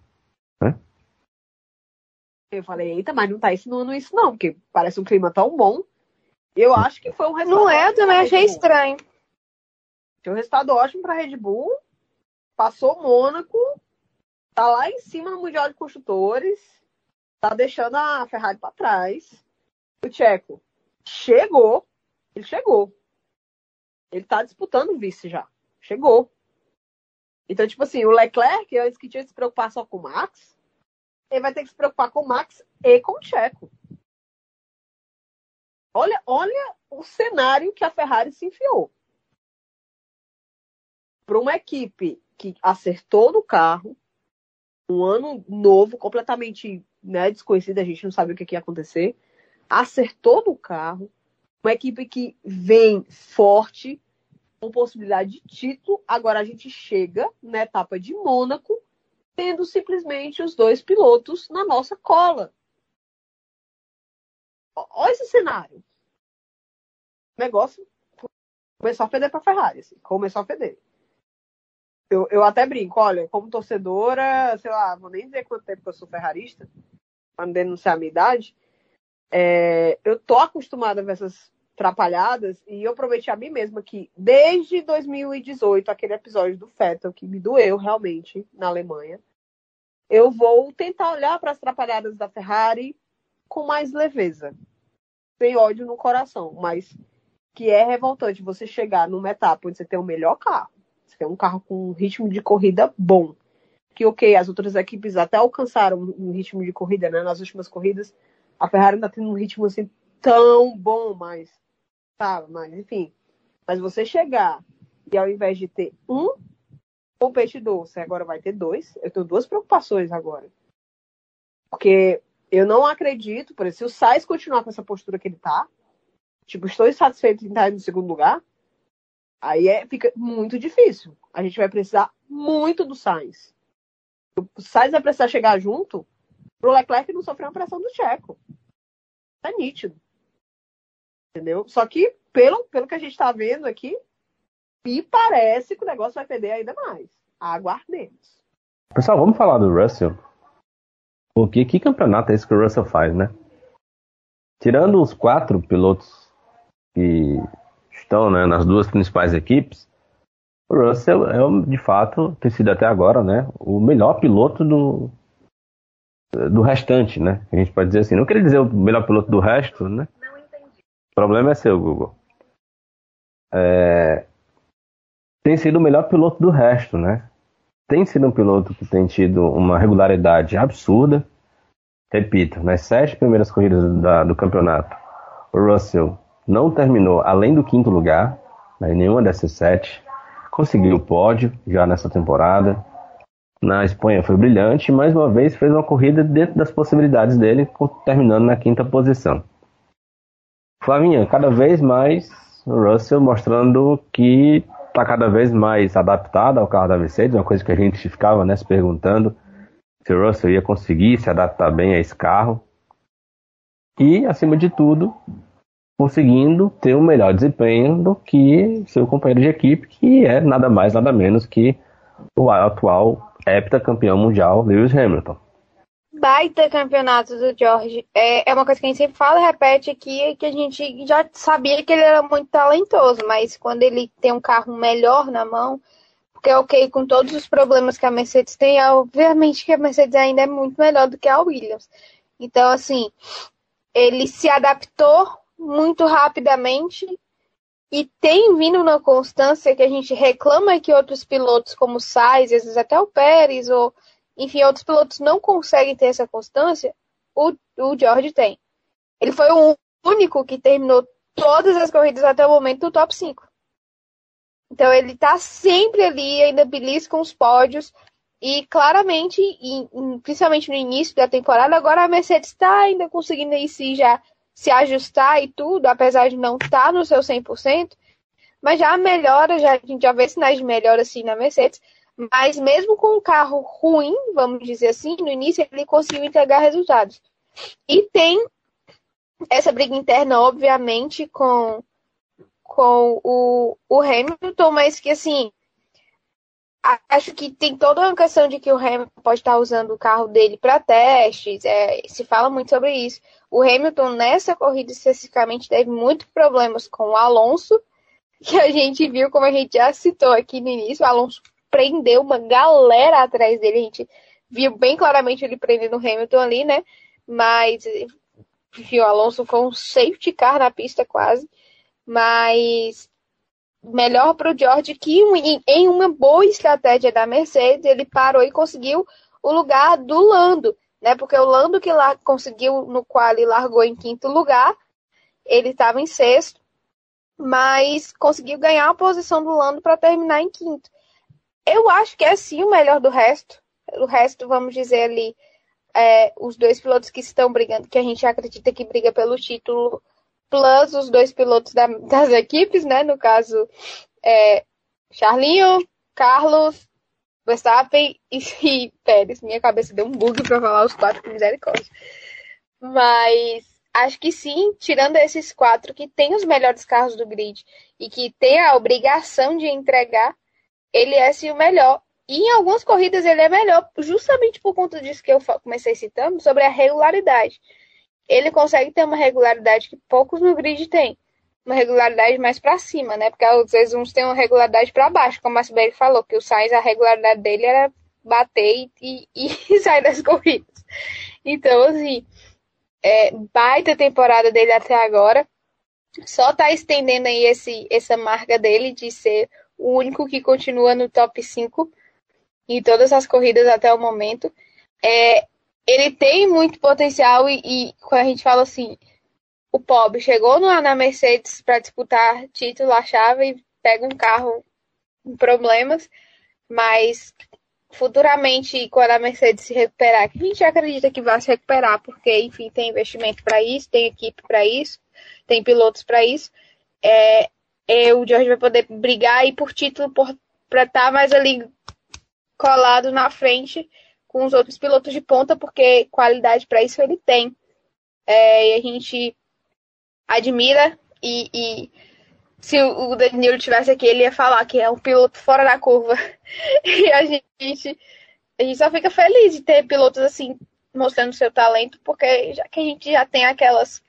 Eu falei, eita, mas não tá insinuando isso não, porque parece um clima tão bom. Eu acho que foi um resultado Não é, eu também pra achei estranho. Foi um resultado ótimo para Red Bull. Passou Mônaco. Tá lá em cima no Mundial de Construtores. Tá deixando a Ferrari para trás. O Tcheco chegou. Ele chegou. Ele tá disputando o vice já. Chegou. Então, tipo assim, o Leclerc, antes que tinha que se preocupar só com o Max, ele vai ter que se preocupar com o Max e com o Tcheco. Olha, olha o cenário que a Ferrari se enfiou para uma equipe que acertou no carro, um ano novo, completamente né, desconhecido, a gente não sabia o que, que ia acontecer, acertou no carro, uma equipe que vem forte, com possibilidade de título. Agora a gente chega na etapa de Mônaco, tendo simplesmente os dois pilotos na nossa cola. Olha esse cenário. O negócio começou a feder para a Ferrari. Assim, começou a feder. Eu, eu até brinco, olha, como torcedora, sei lá, vou nem dizer quanto tempo que eu sou ferrarista, para não denunciar a minha idade. É, eu tô acostumada ver essas atrapalhadas e eu prometi a mim mesma que desde 2018, aquele episódio do Vettel que me doeu realmente na Alemanha, eu vou tentar olhar para as atrapalhadas da Ferrari com mais leveza, sem ódio no coração, mas que é revoltante você chegar numa etapa onde você tem o melhor carro, Você quer um carro com um ritmo de corrida bom. Que, ok, as outras equipes até alcançaram um ritmo de corrida, né? Nas últimas corridas, a Ferrari ainda tem um ritmo assim tão bom, mas. Tá, mas enfim. Mas você chegar e ao invés de ter um competidor, você agora vai ter dois, eu tenho duas preocupações agora. Porque eu não acredito, por exemplo, se o Sainz continuar com essa postura que ele tá, tipo, estou insatisfeito em estar no segundo lugar, aí é, fica muito difícil. A gente vai precisar muito do Sainz. O Sainz vai precisar chegar junto pro Leclerc não sofrer uma pressão do Checo. É nítido. Entendeu? Só que, pelo, pelo que a gente está vendo aqui, me parece que o negócio vai perder ainda mais. Aguardemos. Pessoal, vamos falar do Russell. Porque que campeonato é esse que o Russell faz, né? Tirando os quatro pilotos que estão né, nas duas principais equipes, o Russell é, de fato, tem sido até agora, né, o melhor piloto do, do restante, né? A gente pode dizer assim, não queria dizer o melhor piloto do resto, né? Não entendi. O problema é seu, Google. É, tem sido o melhor piloto do resto, né? Tem sido um piloto que tem tido uma regularidade absurda. Repito, nas sete primeiras corridas da, do campeonato, o Russell não terminou além do quinto lugar, né, em nenhuma dessas sete. Conseguiu o pódio já nessa temporada na Espanha foi brilhante e mais uma vez fez uma corrida dentro das possibilidades dele, terminando na quinta posição. Flavinha, cada vez mais Russell mostrando que está cada vez mais adaptado ao carro da Mercedes, uma coisa que a gente ficava né, se perguntando se o Russell ia conseguir se adaptar bem a esse carro. E, acima de tudo, conseguindo ter um melhor desempenho do que seu companheiro de equipe, que é nada mais, nada menos que o atual heptacampeão mundial Lewis Hamilton. Baita campeonato do George. É, é uma coisa que a gente sempre fala e repete aqui, que a gente já sabia que ele era muito talentoso, mas quando ele tem um carro melhor na mão, porque é ok, com todos os problemas que a Mercedes tem, obviamente que a Mercedes ainda é muito melhor do que a Williams. Então, assim, ele se adaptou muito rapidamente e tem vindo na constância que a gente reclama que outros pilotos, como o Sainz, às vezes até o Pérez, ou enfim, outros pilotos não conseguem ter essa constância, o, o George tem. Ele foi o único que terminou todas as corridas até o momento do top 5. Então ele tá sempre ali, ainda belisca os pódios. E claramente, e, principalmente no início da temporada, agora a Mercedes está ainda conseguindo aí se já se ajustar e tudo, apesar de não estar tá no seu 100%, mas já melhora, já, a gente já vê sinais de melhora assim na Mercedes, mas mesmo com um carro ruim, vamos dizer assim, no início ele conseguiu entregar resultados. E tem essa briga interna, obviamente, com, com o, o Hamilton, mas que assim, acho que tem toda uma questão de que o Hamilton pode estar usando o carro dele para testes, é, se fala muito sobre isso. O Hamilton, nessa corrida especificamente, teve muitos problemas com o Alonso, que a gente viu, como a gente já citou aqui no início, o Alonso prendeu uma galera atrás dele, a gente viu bem claramente ele prendendo o Hamilton ali, né? Mas, o Alonso foi um safety car na pista quase. Mas melhor para o George que em uma boa estratégia da Mercedes ele parou e conseguiu o lugar do Lando, né? Porque o Lando que lá conseguiu no qual ele largou em quinto lugar, ele estava em sexto, mas conseguiu ganhar a posição do Lando para terminar em quinto. Eu acho que é sim o melhor do resto. O resto, vamos dizer ali, é, os dois pilotos que estão brigando, que a gente acredita que briga pelo título plus os dois pilotos da, das equipes, né? No caso, é, Charlinho, Carlos, Verstappen e, e Pérez. Minha cabeça deu um bug para falar os quatro com misericórdia. Mas acho que sim, tirando esses quatro que têm os melhores carros do grid e que tem a obrigação de entregar, ele é sim o melhor. E em algumas corridas ele é melhor, justamente por conta disso que eu comecei citando, sobre a regularidade ele consegue ter uma regularidade que poucos no grid têm. Uma regularidade mais para cima, né? Porque às vezes uns têm uma regularidade para baixo, como a Sibeli falou, que o Sainz, a regularidade dele era bater e, e, e sair das corridas. Então, assim, é, baita temporada dele até agora. Só tá estendendo aí esse, essa marca dele de ser o único que continua no top 5 em todas as corridas até o momento. É, ele tem muito potencial e, e, quando a gente fala assim, o pobre chegou na Mercedes para disputar título, achava e pega um carro com problemas, mas futuramente, quando a Mercedes se recuperar, que a gente acredita que vai se recuperar, porque, enfim, tem investimento para isso, tem equipe para isso, tem pilotos para isso, é, é, o George vai poder brigar aí por título para estar tá mais ali colado na frente com os outros pilotos de ponta, porque qualidade para isso ele tem. É, e a gente admira e, e se o Danilo tivesse aqui, ele ia falar que é um piloto fora da curva. e a gente, a gente só fica feliz de ter pilotos assim mostrando seu talento, porque já que a gente já tem aquelas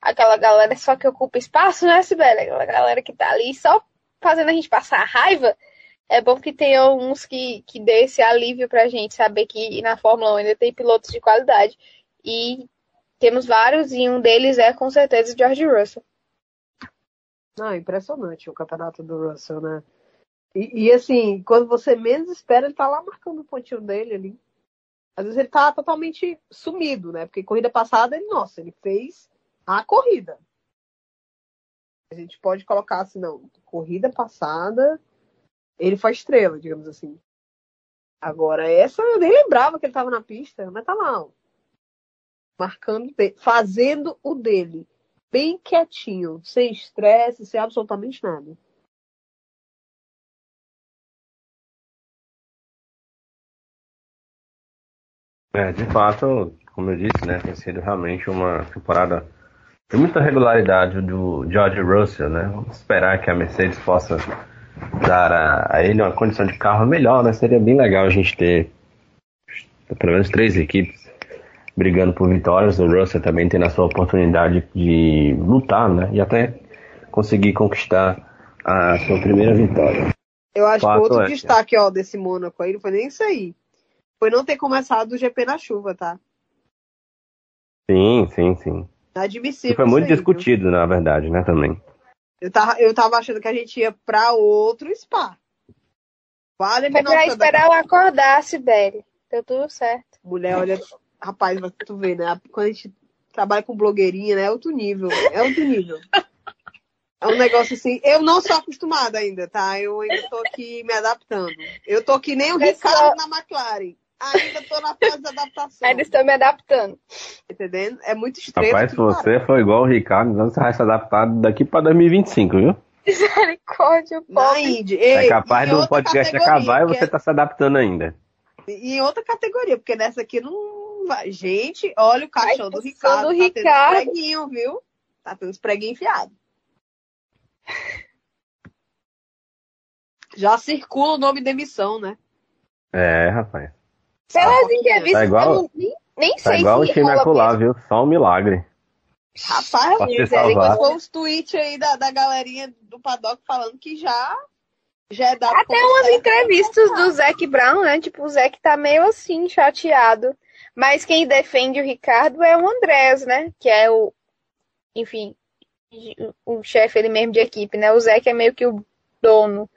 aquela galera só que ocupa espaço, né, Sibeli? Aquela galera que tá ali só fazendo a gente passar raiva. É bom que tenha uns que, que dê esse alívio pra gente saber que na Fórmula 1 ainda tem pilotos de qualidade. E temos vários, e um deles é com certeza George Russell. Não, impressionante o campeonato do Russell, né? E, e, assim, quando você menos espera, ele tá lá marcando o pontinho dele ali. Às vezes ele tá totalmente sumido, né? Porque corrida passada, ele, nossa, ele fez a corrida. A gente pode colocar assim, não, corrida passada, ele foi estrela, digamos assim. Agora, essa eu nem lembrava que ele tava na pista, mas tá lá, ó. Marcando, fazendo o dele. Bem quietinho, sem estresse, sem absolutamente nada. É, de fato, como eu disse, né, tem sido realmente uma temporada de muita regularidade do George Russell, né? Vamos esperar que a Mercedes possa dar a, a ele uma condição de carro melhor, né? Seria bem legal a gente ter pelo menos três equipes brigando por vitórias, o Russell também tendo a sua oportunidade de lutar, né? E até conseguir conquistar a sua primeira vitória. Eu acho que outro é. destaque ó, desse Mônaco aí não foi nem isso aí. Foi não ter começado o GP na chuva, tá? Sim, sim, sim. Admissível. foi muito aí, discutido, viu? na verdade, né, também. Eu tava, eu tava achando que a gente ia pra outro spa. Vale Foi pra esperar eu acordar, Sibeli. Deu tudo certo. Mulher, olha, rapaz, tu vê, né? Quando a gente trabalha com blogueirinha, né? É outro nível. É outro nível. É um negócio assim. Eu não sou acostumada ainda, tá? Eu ainda tô aqui me adaptando. Eu tô que nem o Ricardo na McLaren. Ainda tô na fase de adaptação. Ainda estou me adaptando. Entendendo? É muito estranho. Rapaz, se você for igual o Ricardo, então você vai se adaptar daqui para 2025, viu? Misericórdia, pobre. É capaz do podcast acabar e você tá se adaptando ainda. E em outra categoria, porque nessa aqui não vai. Gente, olha o caixão Ai, do Ricardo. Do tá Ricardo. tendo preguinho, viu? Tá tendo os preguinhos enfiados. Já circula o nome de emissão, né? É, rapaz. Pelas entrevistas, tá igual, eu nem, nem tá sei igual se o time acolá, viu? Só um milagre. Rapaz, depois foi os tweets aí da, da galerinha do paddock falando que já, já é dado Até umas entrevistas do Zac Brown, né? Tipo, o Zac tá meio assim, chateado. Mas quem defende o Ricardo é o Andrés, né? Que é o, enfim, o chefe ele mesmo de equipe, né? O Zac é meio que o dono.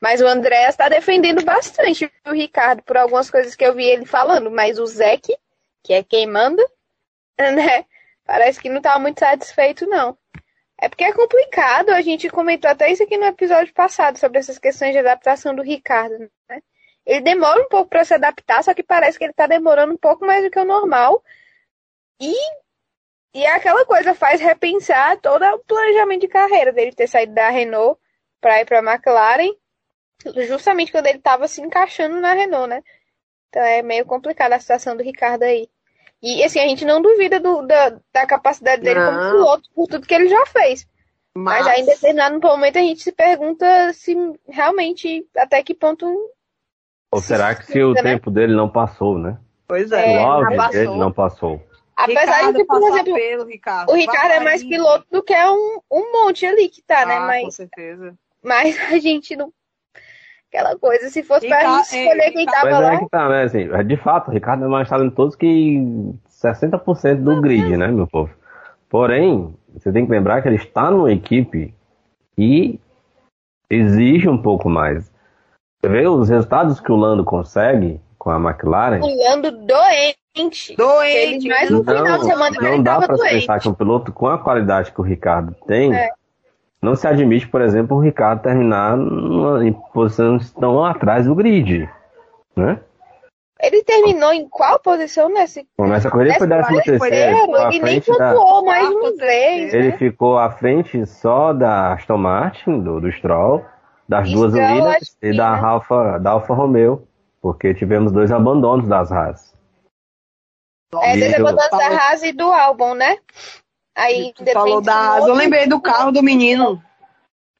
Mas o André está defendendo bastante o Ricardo por algumas coisas que eu vi ele falando. Mas o Zeke, que é quem manda, né? Parece que não estava muito satisfeito, não. É porque é complicado, a gente comentou até isso aqui no episódio passado, sobre essas questões de adaptação do Ricardo, né? Ele demora um pouco para se adaptar, só que parece que ele está demorando um pouco mais do que o normal. E, e é aquela coisa faz repensar todo o planejamento de carreira dele ter saído da Renault para ir para a McLaren justamente quando ele estava se encaixando na Renault, né? Então é meio complicada a situação do Ricardo aí. E assim, a gente não duvida do, da, da capacidade dele não. como piloto por tudo que ele já fez. Mas, Mas aí, em determinado momento, a gente se pergunta se realmente até que ponto. Ou será que se o né? tempo dele não passou, né? Pois é, o auge dele não passou. Apesar Ricardo de que, por exemplo, pelo, Ricardo. o Ricardo é mais piloto do que um, um monte ali que tá, né? ah, né? Mas, com certeza. Mas a gente não aquela coisa. Se fosse para gente escolher é, quem tava Mas lá. É que tá, né? Assim, é de fato, o Ricardo é mais talentoso que 60% do grid, né, meu povo? Porém, você tem que lembrar que ele está numa equipe e exige um pouco mais. Você vê os resultados que o Lando consegue com a McLaren? O Lando doente. Doente. Ele, mais no Não, final de semana não ele dá para doente. pensar que um piloto com a qualidade que o Ricardo tem, É. não se admite, por exemplo, o Ricardo terminar numa, em posições tão atrás do grid. Né? Ele terminou em qual posição nesse? Bom, nessa corrida foi Décimo décimo terceiro, terceiro, ficou à ele nem frente da- pontuou mais uma vez. Ele né? ficou à frente só da Aston Martin, do, do Stroll, das duas Williams acho e da né? Alfa, da Alfa Romeo, porque tivemos dois abandonos das Haas. É, E teve a eu- mudança da Haas e do álbum, né? Aí falou da asa. Eu lembrei do carro do menino.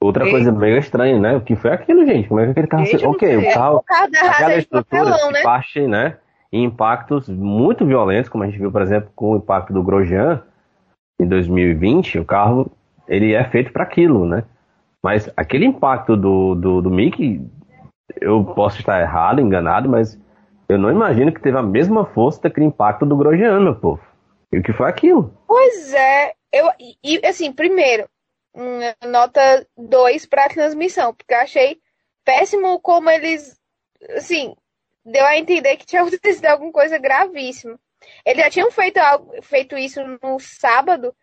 Outra Ei. coisa mega estranha, né? O que foi aquilo, gente? Como é que aquele carro... Ok, o carro... O carro da Haas Aquela é de estrutura papelão, que né? parte, né, em impactos muito violentos, como a gente viu, por exemplo, com o impacto do Grosjean em 2020, o carro ele é feito para aquilo, né? Mas aquele impacto do, do, do Mickey, eu posso estar errado, enganado, mas eu não imagino que teve a mesma força daquele impacto do Grosjean, meu povo. E o que foi aquilo? Pois é. Eu, e, assim, primeiro, nota 2 pra transmissão, porque eu achei péssimo como eles, assim, deu a entender que tinha acontecido alguma coisa gravíssima. Eles já tinham feito, algo, feito isso no sábado,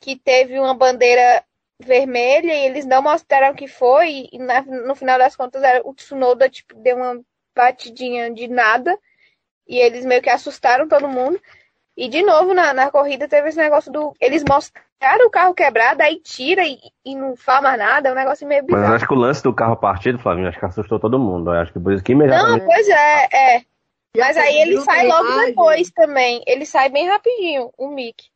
que teve uma bandeira vermelha e eles não mostraram que foi, e na- no final das contas era- o Tsunoda tipo, deu uma batidinha de nada, e eles meio que assustaram todo mundo. E de novo na, na corrida teve esse negócio do. Eles mostraram o carro quebrado, aí tira e, e não fala mais nada, é um negócio meio Mas eu bizarro. acho que o lance do carro partido, Flavinho, acho que assustou todo mundo. Eu acho que por isso que Não, imediatamente. pois é, é. Mas aí ele sai logo depois também. Ele sai bem rapidinho, o Mick.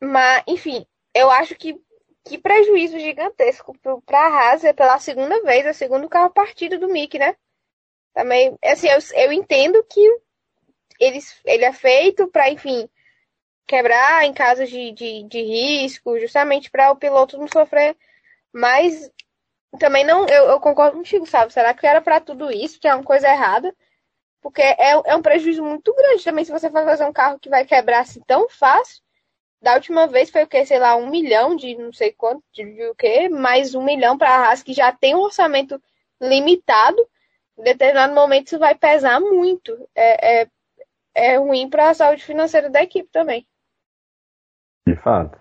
Mas, enfim, eu acho que que prejuízo gigantesco pro, pra Haas é pela segunda vez, é o segundo carro partido do Mick, né? Também, assim, eu, eu entendo que eles, ele é feito pra, enfim, quebrar em casos de, de, de risco, justamente para o piloto não sofrer. Mas também não, eu, eu concordo contigo, sabe? Será que era pra tudo isso? Tinha uma coisa errada? Porque é, é um prejuízo muito grande também se você for fazer um carro que vai quebrar assim tão fácil. Da última vez foi o que, sei lá, um milhão de não sei quanto, de, de o quê, mais um milhão para a Haas, que já tem um orçamento limitado. Em determinado momento isso vai pesar muito. É, é, é ruim para a saúde financeira da equipe também. De fato.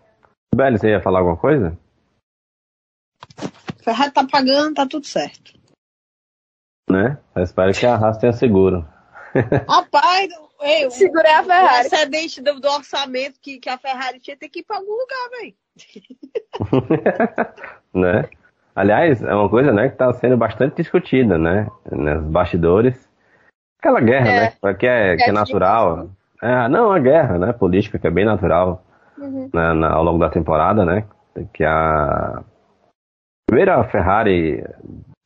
Belly, você ia falar alguma coisa? Ferrari tá pagando, tá tudo certo. Né? Eu espero que a Haas tenha seguro. Rapaz, ei, o, Segurei a o Ferrari. excedente do, do orçamento que, que a Ferrari tinha tem que ir pra algum lugar, velho. né? Aliás, é uma coisa né, que está sendo bastante discutida, né? Nos bastidores. Aquela guerra, É. né? Que é, que é natural. É, não, a guerra, né? Política, que é bem natural Uhum. né, na- ao longo da temporada, né? Que a. Primeiro a Ferrari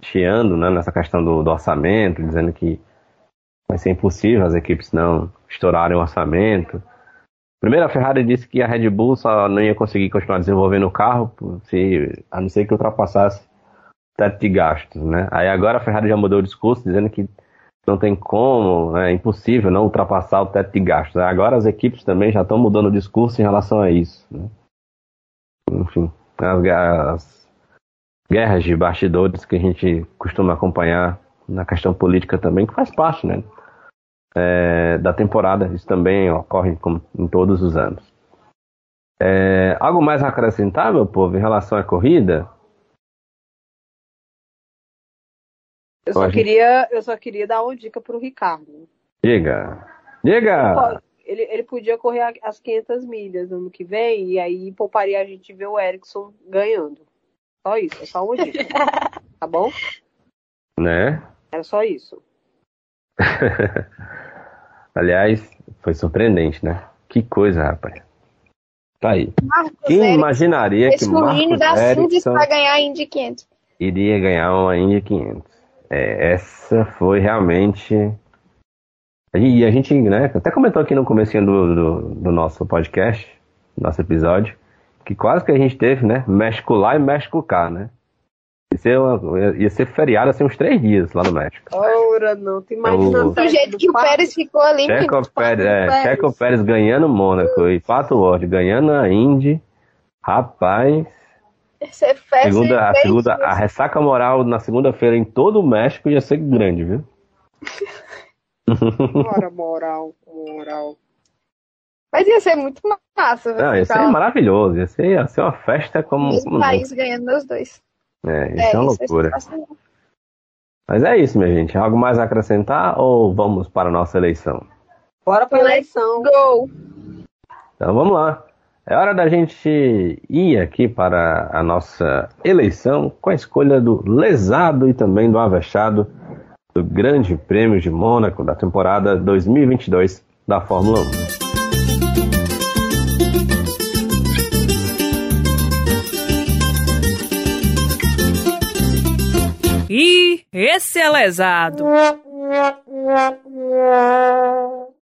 chiando né, nessa questão do, do orçamento, dizendo que vai ser impossível as equipes não estourarem o orçamento. Primeiro a Ferrari disse que a Red Bull só não ia conseguir continuar desenvolvendo o carro se, a não ser que ultrapassasse o teto de gastos, né? Aí agora a Ferrari já mudou o discurso, dizendo que não tem como, né, é impossível não ultrapassar o teto de gastos. Agora as equipes também já estão mudando o discurso em relação a isso. né? Enfim, as, as guerras de bastidores que a gente costuma acompanhar na questão política também, que faz parte, né? É, da temporada. Isso também ocorre como em todos os anos. É, algo mais a acrescentar, meu povo, em relação à corrida? Eu só, queria, eu só queria dar uma dica pro Ricardo. Diga! Diga! Ele, ele podia correr as 500 milhas no ano que vem e aí pouparia a gente ver o Erickson ganhando. Só isso, é só uma dica. tá bom? Né? Era só isso. Aliás, foi surpreendente, né? Que coisa, rapaz. Tá aí. Marcos Quem imaginaria que Marcos da Ericsson vai ganhar a Indy 500. iria ganhar uma Indy 500? É, essa foi realmente... E a gente, né, até comentou aqui no comecinho do, do, do nosso podcast, nosso episódio, que quase que a gente teve, né, México lá e México cá, né? Ia ser, uma- ia ser feriado assim uns três dias lá no México. Ora, não, tu imagina O- Do jeito que o Pérez ficou ali. Checo Pérez, é, Pérez. Checo Pérez ganhando o Mônaco e Pato Ward ganhando a Indy. Rapaz, Você fecha Segunda, a, segunda, a ressaca moral na segunda-feira em todo o México ia ser grande, viu? Bora, moral, moral. Mas ia ser muito massa. Não, ia ser ficar maravilhoso. Ia ser, ia ser uma festa o como. como país ganhando nos dois. É, isso é, uma isso loucura. sensacional. Mas é isso, minha gente. Algo mais a acrescentar ou vamos para a nossa eleição? Bora pra eleição. Gol. Então vamos lá. É hora da gente ir aqui para a nossa eleição com a escolha do lesado e também do avexado do Grande Prêmio de Mônaco da temporada 2022 da Fórmula 1. Esse é lesado.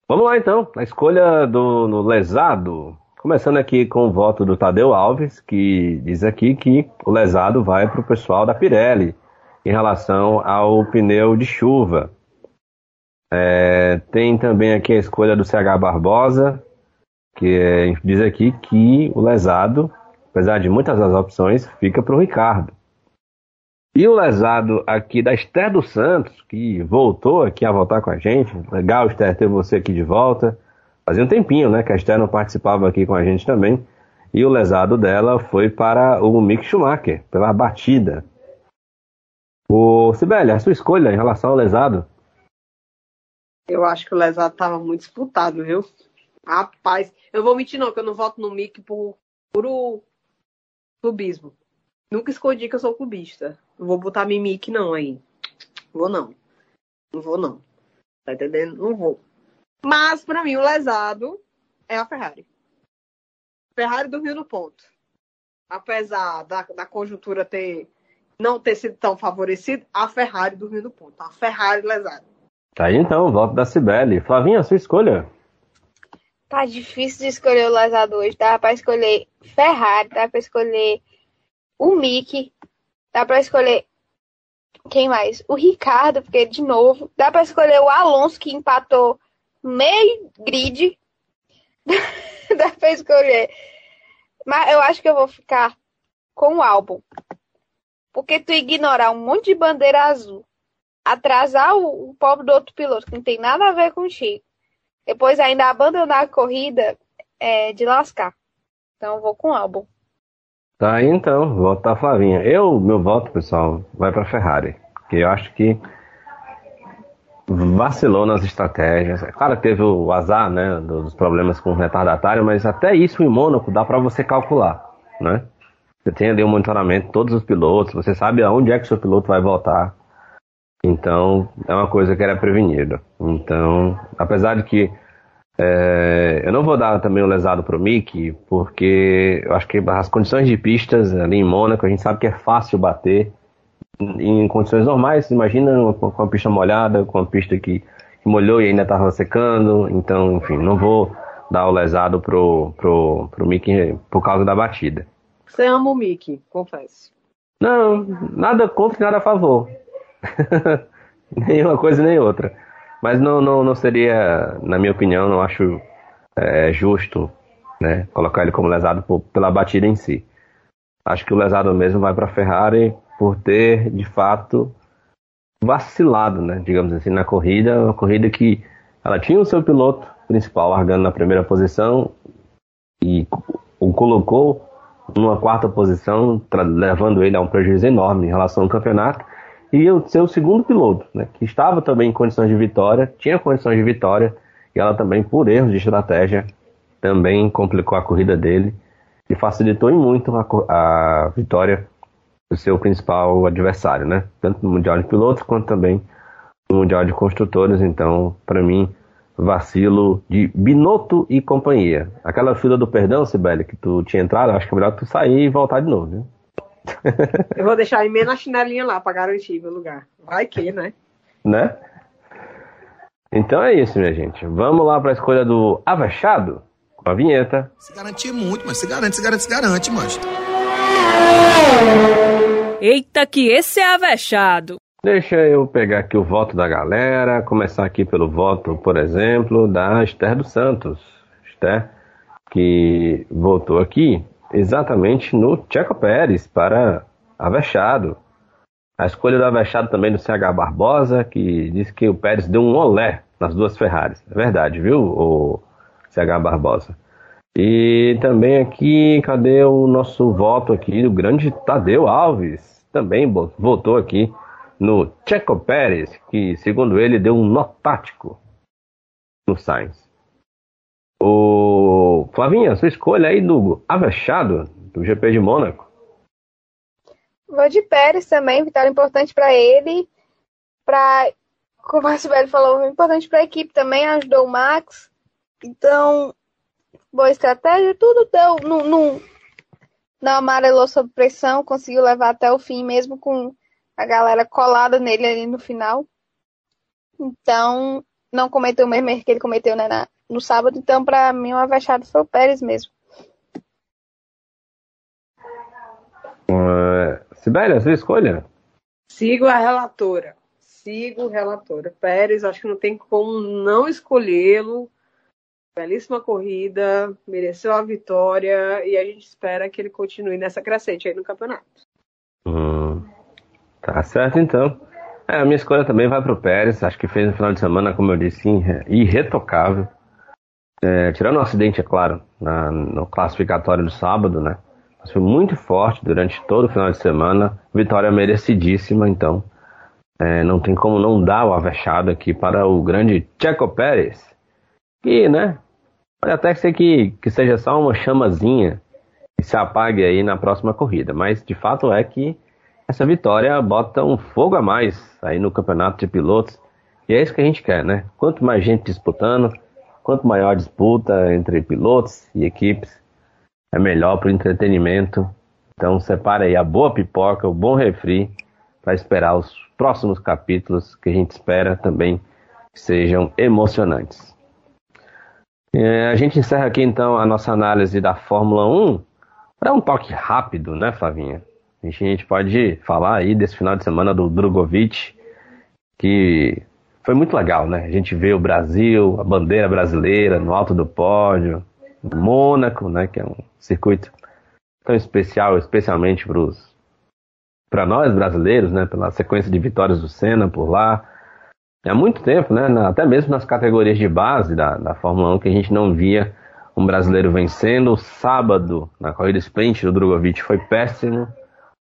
Vamos lá então, a escolha do lesado. Começando aqui com o voto do Tadeu Alves, que diz aqui que o lesado vai para o pessoal da Pirelli em relação ao pneu de chuva. É, tem também aqui a escolha do CH Barbosa, que é, diz aqui que o lesado, apesar de muitas das opções, fica para o Ricardo. E o lesado aqui da Esther dos Santos, que voltou aqui a voltar com a gente. Legal, Esther, ter você aqui de volta. Fazia um tempinho, né, que a Esther não participava aqui com a gente também. E o lesado dela foi para o Mick Schumacher, pela batida. O Sibeli, a sua escolha em relação ao lesado? Eu acho que o lesado tava muito disputado, viu? Rapaz, eu vou mentir não, que eu não voto no Mickey por puro clubismo. Nunca escondi que eu sou clubista. Não vou botar mimique não aí. Vou não. Não vou não. Tá entendendo? Não vou. Mas pra mim o lesado é a Ferrari. Ferrari dormiu no ponto. Apesar da, da conjuntura ter não ter sido tão favorecida, a Ferrari dormiu no ponto. A Ferrari lesada. Tá aí então, o voto da Sibeli. Flavinha, a sua escolha? Tá difícil de escolher o lesado hoje. Dá pra escolher Ferrari, dá pra escolher o Mickey, dá pra escolher quem mais? O Ricardo, porque de novo, dá pra escolher o Alonso que empatou meio grid. dá pra escolher. Mas eu acho que eu vou ficar com o álbum. Porque tu ignorar um monte de bandeira azul, atrasar o, o pobre do outro piloto, que não tem nada a ver contigo, depois ainda abandonar a corrida, é de lascar. Então eu vou com o álbum. Tá aí então, voto da Flavinha. Eu, meu voto, pessoal, vai para Ferrari. Porque eu acho que vacilou nas estratégias. É Claro teve o azar, né, dos problemas com o retardatário, mas até isso em Mônaco dá para você calcular, né? Você tem ali um monitoramento de todos os pilotos, você sabe aonde é que o seu piloto vai voltar. Então, é uma coisa que era prevenida. Então, apesar de que é, eu não vou dar também o lesado pro Mick, porque eu acho que as condições de pistas ali em Mônaco, a gente sabe que é fácil bater. Em condições normais, imagina com com a pista molhada, com a pista que, que molhou e ainda estava secando. Então, enfim, não vou dar o lesado pro, pro, pro Mick por causa da batida. Você ama o Mickey, confesso. Não, nada contra e nada a favor. nem uma coisa nem outra. Mas não, não, não seria, na minha opinião, não acho é, justo né, colocar ele como lesado por- pela batida em si. Acho que o lesado mesmo vai para a Ferrari por ter, de fato, vacilado, né, digamos assim, na corrida. Uma corrida que ela tinha o seu piloto principal largando na primeira posição e o colocou numa quarta posição, levando ele a um prejuízo enorme em relação ao campeonato. E o seu segundo piloto, né, que estava também em condições de vitória, tinha condições de vitória, e ela também, por erros de estratégia, também complicou a corrida dele e facilitou muito a, a vitória do seu principal adversário, né? Tanto no Mundial de Pilotos quanto também no Mundial de Construtores. Então, para mim, vacilo de Binotto e companhia. Aquela fila do perdão, Sibeli, que tu tinha entrado, acho que é melhor tu sair e voltar de novo, viu? Eu vou deixar a emenda na chinelinha lá pra garantir meu lugar. Vai que, né? né? Então é isso, minha gente. Vamos lá para a escolha do Avachado com a vinheta. Se garantir muito, mas se garante, se garante, se garante, mas. Eita, que esse é avexado. Deixa eu pegar aqui o voto da galera, começar aqui pelo voto, por exemplo, da Esther dos Santos. Esther, que votou aqui exatamente no Checo Pérez para Avechado. A escolha do Avechado também do CH Barbosa, que disse que o Pérez deu um olé nas duas Ferraris. É verdade, viu, o CH Barbosa? E também aqui, cadê o nosso voto aqui do grande Tadeu Alves? Também votou aqui no Checo Pérez, que segundo ele deu um nó tático no Sainz. O Flavinha, sua escolha aí do Avechado, do GP de Mônaco. Vou de Pérez também, vitória importante para ele, para como o Sibeli falou, importante para a equipe também, ajudou o Max. Então, boa estratégia, tudo deu, não, não, não amarelou sob pressão, conseguiu levar até o fim, mesmo com a galera colada nele ali no final. Então, não cometeu o mesmo erro que ele cometeu né, na, no sábado. Então, para mim, o avexado foi o Pérez mesmo. Uh, Sibélia, sua escolha? Sigo a relatora. Sigo a relatora. Pérez, acho que não tem como não escolhê-lo. Belíssima corrida, mereceu a vitória e a gente espera que ele continue nessa crescente aí no campeonato. Hum, tá certo então. É, a minha escolha também vai para o Pérez. Acho que fez um final de semana, como eu disse, irretocável. É, tirando o acidente, é claro, na, no classificatório do sábado, né? Mas foi muito forte durante todo o final de semana. Vitória merecidíssima, então. É, não tem como não dar o avexado aqui para o grande Checo Pérez. Que, né? Pode até ser que, que seja só uma chamazinha que se apague aí na próxima corrida. Mas de fato é que essa vitória bota um fogo a mais aí no campeonato de pilotos. E é isso que a gente quer, né? Quanto mais gente disputando, quanto maior a disputa entre pilotos e equipes, é melhor para o entretenimento. Então separe aí a boa pipoca, o bom refri, para esperar os próximos capítulos que a gente espera também sejam emocionantes. É, a gente encerra aqui então a nossa análise da Fórmula 1 para um toque rápido, né, Flavinha? A gente, a gente pode falar aí desse final de semana do Drogovic, que foi muito legal, né? A gente vê o Brasil, a bandeira brasileira no alto do pódio, Mônaco, né? Que é um circuito tão especial, especialmente para nós brasileiros, né? Pela sequência de vitórias do Senna por lá. Há muito tempo, né? Até mesmo nas categorias de base da, da Fórmula 1 que a gente não via um brasileiro vencendo. O sábado, na corrida sprint do Drogovic, foi péssimo,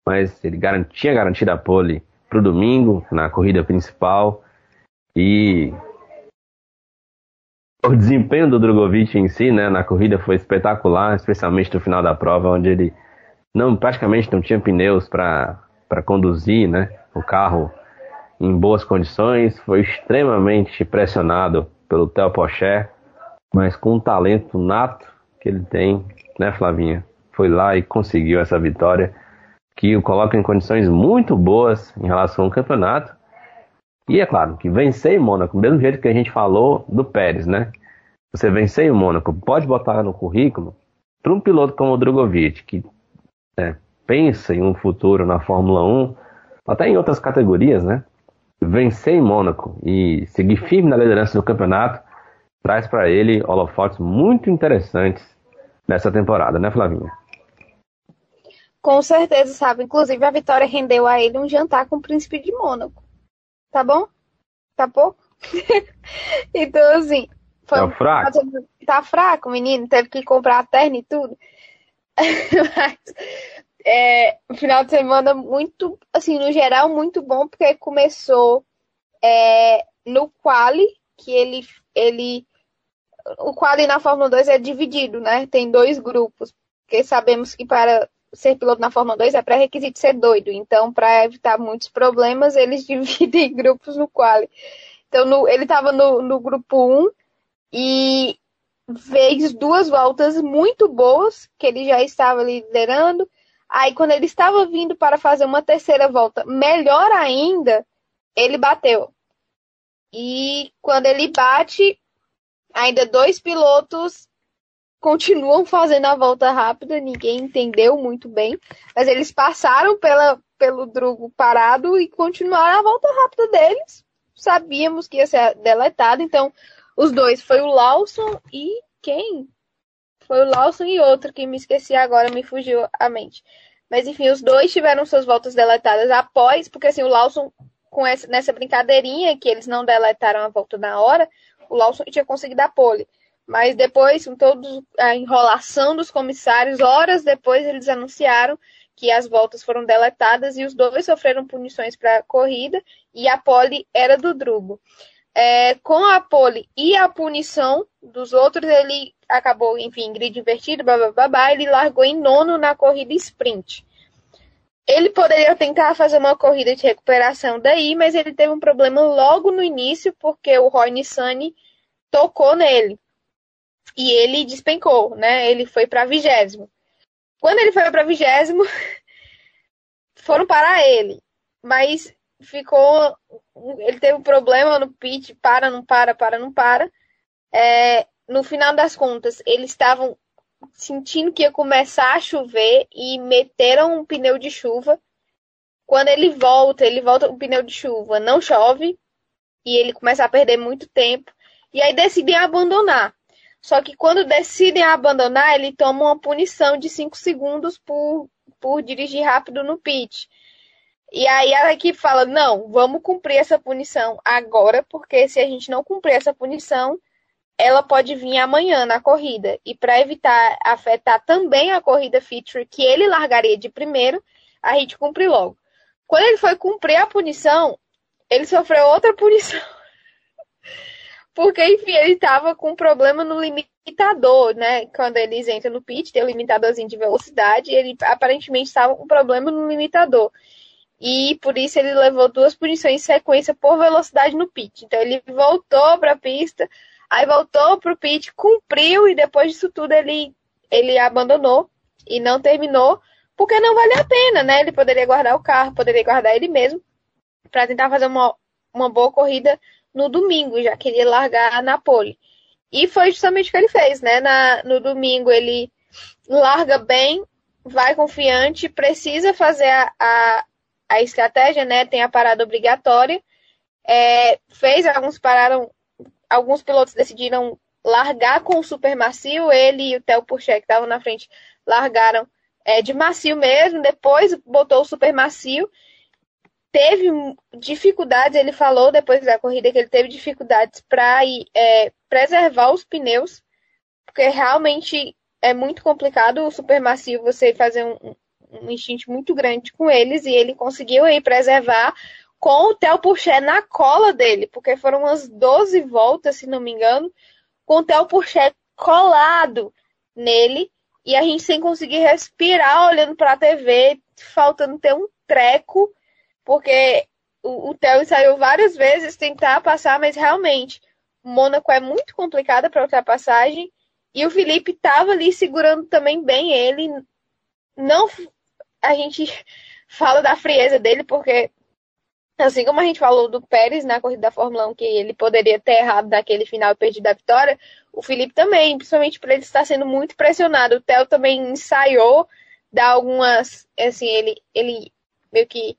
mas ele garantia garantido a pole para o domingo, na corrida principal. E o desempenho do Drogovic em si, né, na corrida foi espetacular, especialmente no final da prova, onde ele não praticamente não tinha pneus para conduzir, né, o carro em boas condições, foi extremamente pressionado pelo Theo Pocher, mas com um talento nato que ele tem, né, Flavinha, foi lá e conseguiu essa vitória que o coloca em condições muito boas em relação ao campeonato e é claro que vencer em Mônaco, do mesmo jeito que a gente falou do Pérez, né? Você vencer em Mônaco, pode botar no currículo para um piloto como o Drogovic, que né, pensa em um futuro na Fórmula 1, até em outras categorias, né? Vencer em Mônaco e seguir firme na liderança do campeonato traz para ele holofotes muito interessantes nessa temporada, né, Flavinha? Com certeza, sabe? Inclusive, a vitória rendeu a ele um jantar com o príncipe de Mônaco. Tá bom? Tá pouco? então, assim. Foi tá fraco? Tá fraco, menino. Teve que comprar a terna e tudo. Mas, é, final de semana muito, assim, no geral, muito bom, porque começou é, no quali, que ele, ele. O quali na Fórmula 2 é dividido, né? Tem dois grupos. Porque sabemos que para ser piloto na Fórmula 2 é pré-requisito ser doido. Então, para evitar muitos problemas, eles dividem grupos no quali. Então, no, ele estava no, no grupo 1 e fez duas voltas muito boas, que ele já estava liderando. Aí, quando ele estava vindo para fazer uma terceira volta, melhor ainda, ele bateu. E quando ele bate, ainda dois pilotos continuam fazendo a volta rápida, ninguém entendeu muito bem, mas eles passaram pela, pelo Drugo parado e continuaram a volta rápida deles. Sabíamos que ia ser deletado, então os dois foi o Lawson e quem? foi o Lawson e outro que me esqueci agora, me fugiu a mente. Mas enfim, os dois tiveram suas voltas deletadas após, porque assim, o Lawson, com essa, nessa brincadeirinha que eles não deletaram a volta na hora, o Lawson tinha conseguido a pole. Mas depois, com toda a enrolação dos comissários, horas depois eles anunciaram que as voltas foram deletadas e os dois sofreram punições para a corrida e a pole era do Drugo. É, com a pole e a punição dos outros, ele acabou, enfim, grid invertido, blá, blá, blá, blá, ele largou em nono na corrida sprint. Ele poderia tentar fazer uma corrida de recuperação daí, mas ele teve um problema logo no início, porque o Roy Nissani tocou nele. E ele despencou, né? Ele foi para vigésimo. Quando ele foi para vigésimo, foram parar ele. Mas ficou. Ele teve um problema no pit, para, não para, para, não para. É, no final das contas, eles estavam sentindo que ia começar a chover e meteram um pneu de chuva. Quando ele volta, ele volta com o pneu de chuva, não chove e ele começa a perder muito tempo. E aí decidem abandonar. Só que quando decidem abandonar, ele toma uma punição de 5 segundos por, por dirigir rápido no pit. E aí a equipe fala: não, vamos cumprir essa punição agora, porque se a gente não cumprir essa punição, ela pode vir amanhã na corrida. E para evitar afetar também a corrida feature que ele largaria de primeiro, a gente cumpre logo. Quando ele foi cumprir a punição, ele sofreu outra punição. Porque, enfim, ele estava com um problema no limitador, né? Quando eles entram no pit, tem o um limitadorzinho de velocidade, ele aparentemente estava com problema no limitador. E por isso ele levou duas punições em sequência por velocidade no pit. Então ele voltou para a pista, Aí voltou pro pit, cumpriu e depois disso tudo ele, ele abandonou e não terminou, porque não valia a pena, né? Ele poderia guardar o carro, poderia guardar ele mesmo para tentar fazer uma, uma boa corrida no domingo, já que ele ia largar na pole. E foi justamente o que ele fez, né? Na, no domingo ele larga bem, vai confiante, precisa fazer a, a, a estratégia, né? Tem a parada obrigatória. É, fez, alguns pararam alguns pilotos decidiram largar com o super macio, ele e o Theo Pourchaire, que estavam na frente, largaram é, de macio mesmo, depois botou o super macio. Teve dificuldades, ele falou depois da corrida que ele teve dificuldades para é, preservar os pneus, porque realmente é muito complicado o super macio você fazer um, um instinto muito grande com eles, e ele conseguiu aí preservar com o Theo Pourchaire na cola dele, porque foram umas 12 voltas, se não me engano, com o Theo Pourchaire colado nele e a gente sem conseguir respirar olhando para a TV, faltando ter um treco, porque o, o Theo ensaiou várias vezes tentar passar, mas realmente o Mônaco é muito complicada para ultrapassagem e o Felipe estava ali segurando também bem ele. Não a gente fala da frieza dele porque Assim como a gente falou do Pérez na corrida da Fórmula 1, que ele poderia ter errado naquele final e perdido a vitória, o Felipe também, principalmente por ele estar sendo muito pressionado. O Theo também ensaiou dar algumas. Assim, ele, ele meio que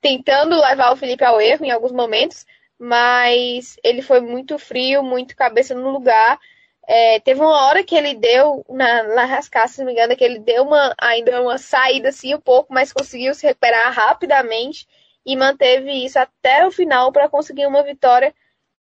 tentando levar o Felipe ao erro em alguns momentos, mas ele foi muito frio, muito cabeça no lugar. É, teve uma hora que ele deu, na, na rascaça, se não me engano, que ele deu uma, ainda uma saída assim um pouco, mas conseguiu se recuperar rapidamente e manteve isso até o final para conseguir uma vitória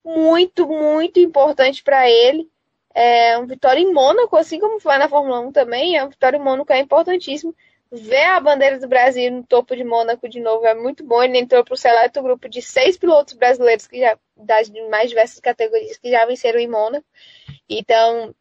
muito, muito importante para ele. É uma vitória em Mônaco, assim como foi na Fórmula 1 também, é uma vitória em Mônaco é importantíssimo. Ver a bandeira do Brasil no topo de Mônaco de novo é muito bom. Ele entrou para o seleto grupo de seis pilotos brasileiros que já, das mais diversas categorias que já venceram em Mônaco. Então,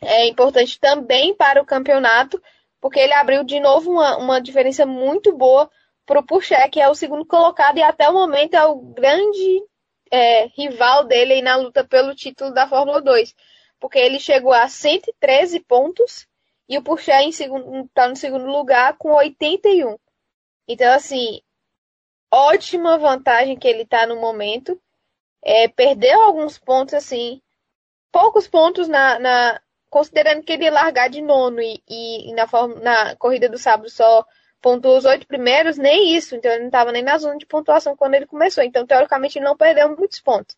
é importante também para o campeonato, porque ele abriu de novo uma, uma diferença muito boa para o Puché, que é o segundo colocado e até o momento é o grande é, rival dele na luta pelo título da Fórmula 2. Porque ele chegou a 113 pontos e o Puché está no segundo lugar com 81. Então, assim, ótima vantagem que ele está no momento. É, perdeu alguns pontos, assim, poucos pontos na, na, considerando que ele ia largar de nono e, e na, na corrida do sábado só pontuou os oito primeiros, nem isso. Então ele não estava nem na zona de pontuação quando ele começou. Então, teoricamente, ele não perdeu muitos pontos.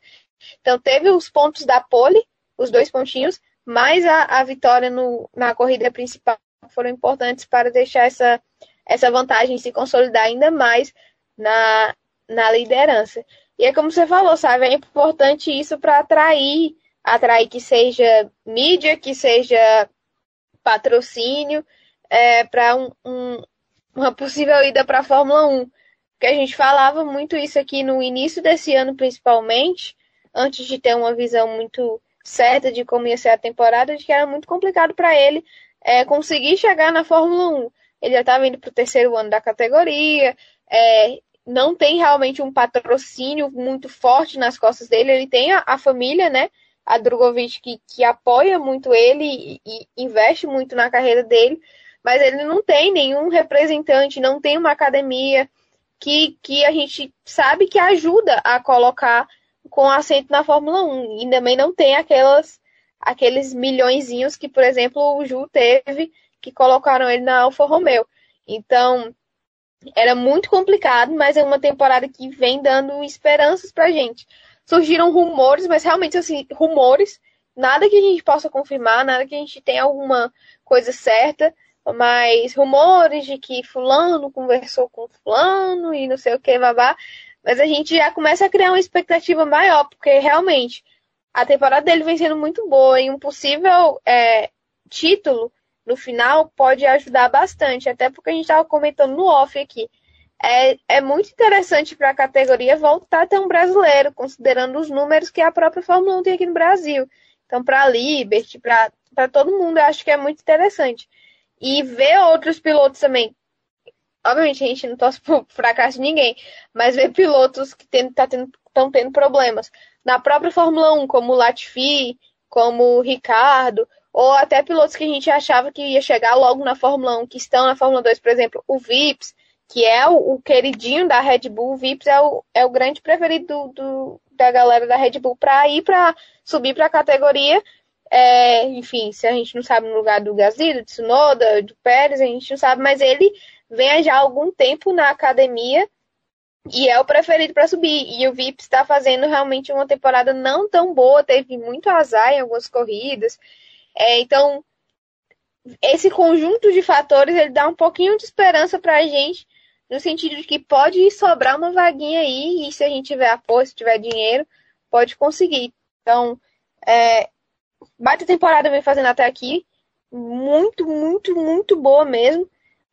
Então, teve os pontos da pole, os dois pontinhos, mas a, a vitória no, na corrida principal foram importantes para deixar essa, essa vantagem se consolidar ainda mais na, na liderança. E é como você falou, sabe? É importante isso para atrair, atrair que seja mídia, que seja patrocínio, é, para um, um, uma possível ida para a Fórmula 1. Porque a gente falava muito isso aqui no início desse ano, principalmente, antes de ter uma visão muito certa de como ia ser a temporada, de que era muito complicado para ele é, conseguir chegar na Fórmula 1. Ele já estava indo para o terceiro ano da categoria, é, não tem realmente um patrocínio muito forte nas costas dele. Ele tem a, a família, né? A Drogovic, que, que apoia muito ele e, e, investe muito na carreira dele, mas ele não tem nenhum representante, não tem uma academia que, que a gente sabe que ajuda a colocar com assento na Fórmula 1. E também não tem aquelas, aqueles milhõeszinhos que, por exemplo, o Ju teve, que colocaram ele na Alfa Romeo. Então, era muito complicado, mas é uma temporada que vem dando esperanças pra gente. Surgiram rumores, mas realmente, assim, rumores, nada que a gente possa confirmar, nada que a gente tenha alguma coisa certa, mas rumores de que fulano conversou com fulano e não sei o que, babá. Mas a gente já começa a criar uma expectativa maior, porque realmente a temporada dele vem sendo muito boa e um possível é, título no final pode ajudar bastante, até porque a gente estava comentando no off aqui. É, é muito interessante para a categoria voltar a ter um brasileiro, considerando os números que a própria Fórmula 1 tem aqui no Brasil. Então, para a Liberty, para todo mundo, eu acho que é muito interessante. E ver outros pilotos também. Obviamente, a gente não torce por fracasso de ninguém, mas ver pilotos que estão tá tendo, tendo problemas. Na própria Fórmula 1, como o Latifi, como o Ricardo, ou até pilotos que a gente achava que ia chegar logo na Fórmula 1, que estão na Fórmula 2, por exemplo, o Vips, que é o, o queridinho da Red Bull, o Vips é o, é o grande preferido do, do da galera da Red Bull para ir para subir para a categoria. É, enfim, se a gente não sabe no lugar do Gasly, do Tsunoda, do Pérez, a gente não sabe, mas ele vem já há algum tempo na academia e é o preferido para subir. E o Vips está fazendo realmente uma temporada não tão boa, teve muito azar em algumas corridas. É, então, esse conjunto de fatores ele dá um pouquinho de esperança para a gente, no sentido de que pode sobrar uma vaguinha aí, e se a gente tiver apoio, se tiver dinheiro, pode conseguir. Então, é, baita temporada vem fazendo até aqui, muito, muito, muito boa mesmo.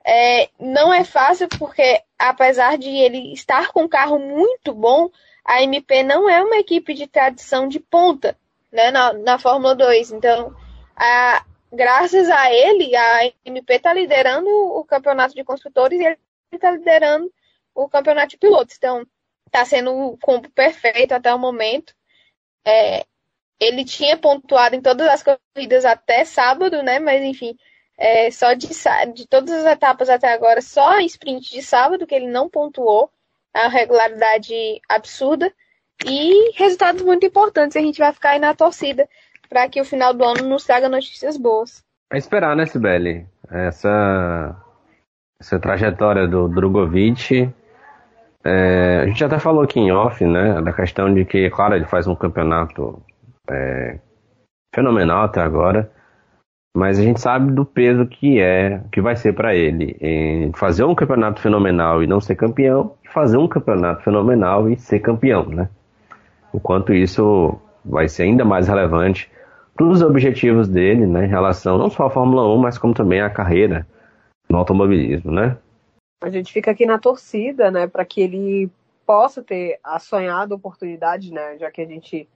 É, não é fácil porque, apesar de ele estar com um carro muito bom, a MP não é uma equipe de tradição de ponta né, na, na Fórmula 2. Então, a, graças a ele, a MP está liderando o campeonato de construtores e ele está liderando o campeonato de pilotos. Então, está sendo o combo perfeito até o momento. É, ele tinha pontuado em todas as corridas até sábado, né? Mas enfim, é, só de, de todas as etapas até agora, só em sprint de sábado que ele não pontuou. A regularidade absurda. E resultados muito importantes. A gente vai ficar aí na torcida para que o final do ano nos traga notícias boas. É esperar, né, Sibeli? Essa, essa trajetória do Drogovic. É, a gente até falou aqui em off, né, da questão de que, claro, ele faz um campeonato é, fenomenal até agora, mas a gente sabe do peso que é, que vai ser para ele em fazer um campeonato fenomenal e não ser campeão, e fazer um campeonato fenomenal e ser campeão, né? O quanto isso vai ser ainda mais relevante os objetivos dele, né, em relação não só à Fórmula 1, mas como também à carreira no automobilismo, né? A gente fica aqui na torcida, né, para que ele possa ter a sonhada oportunidade, né, já que a gente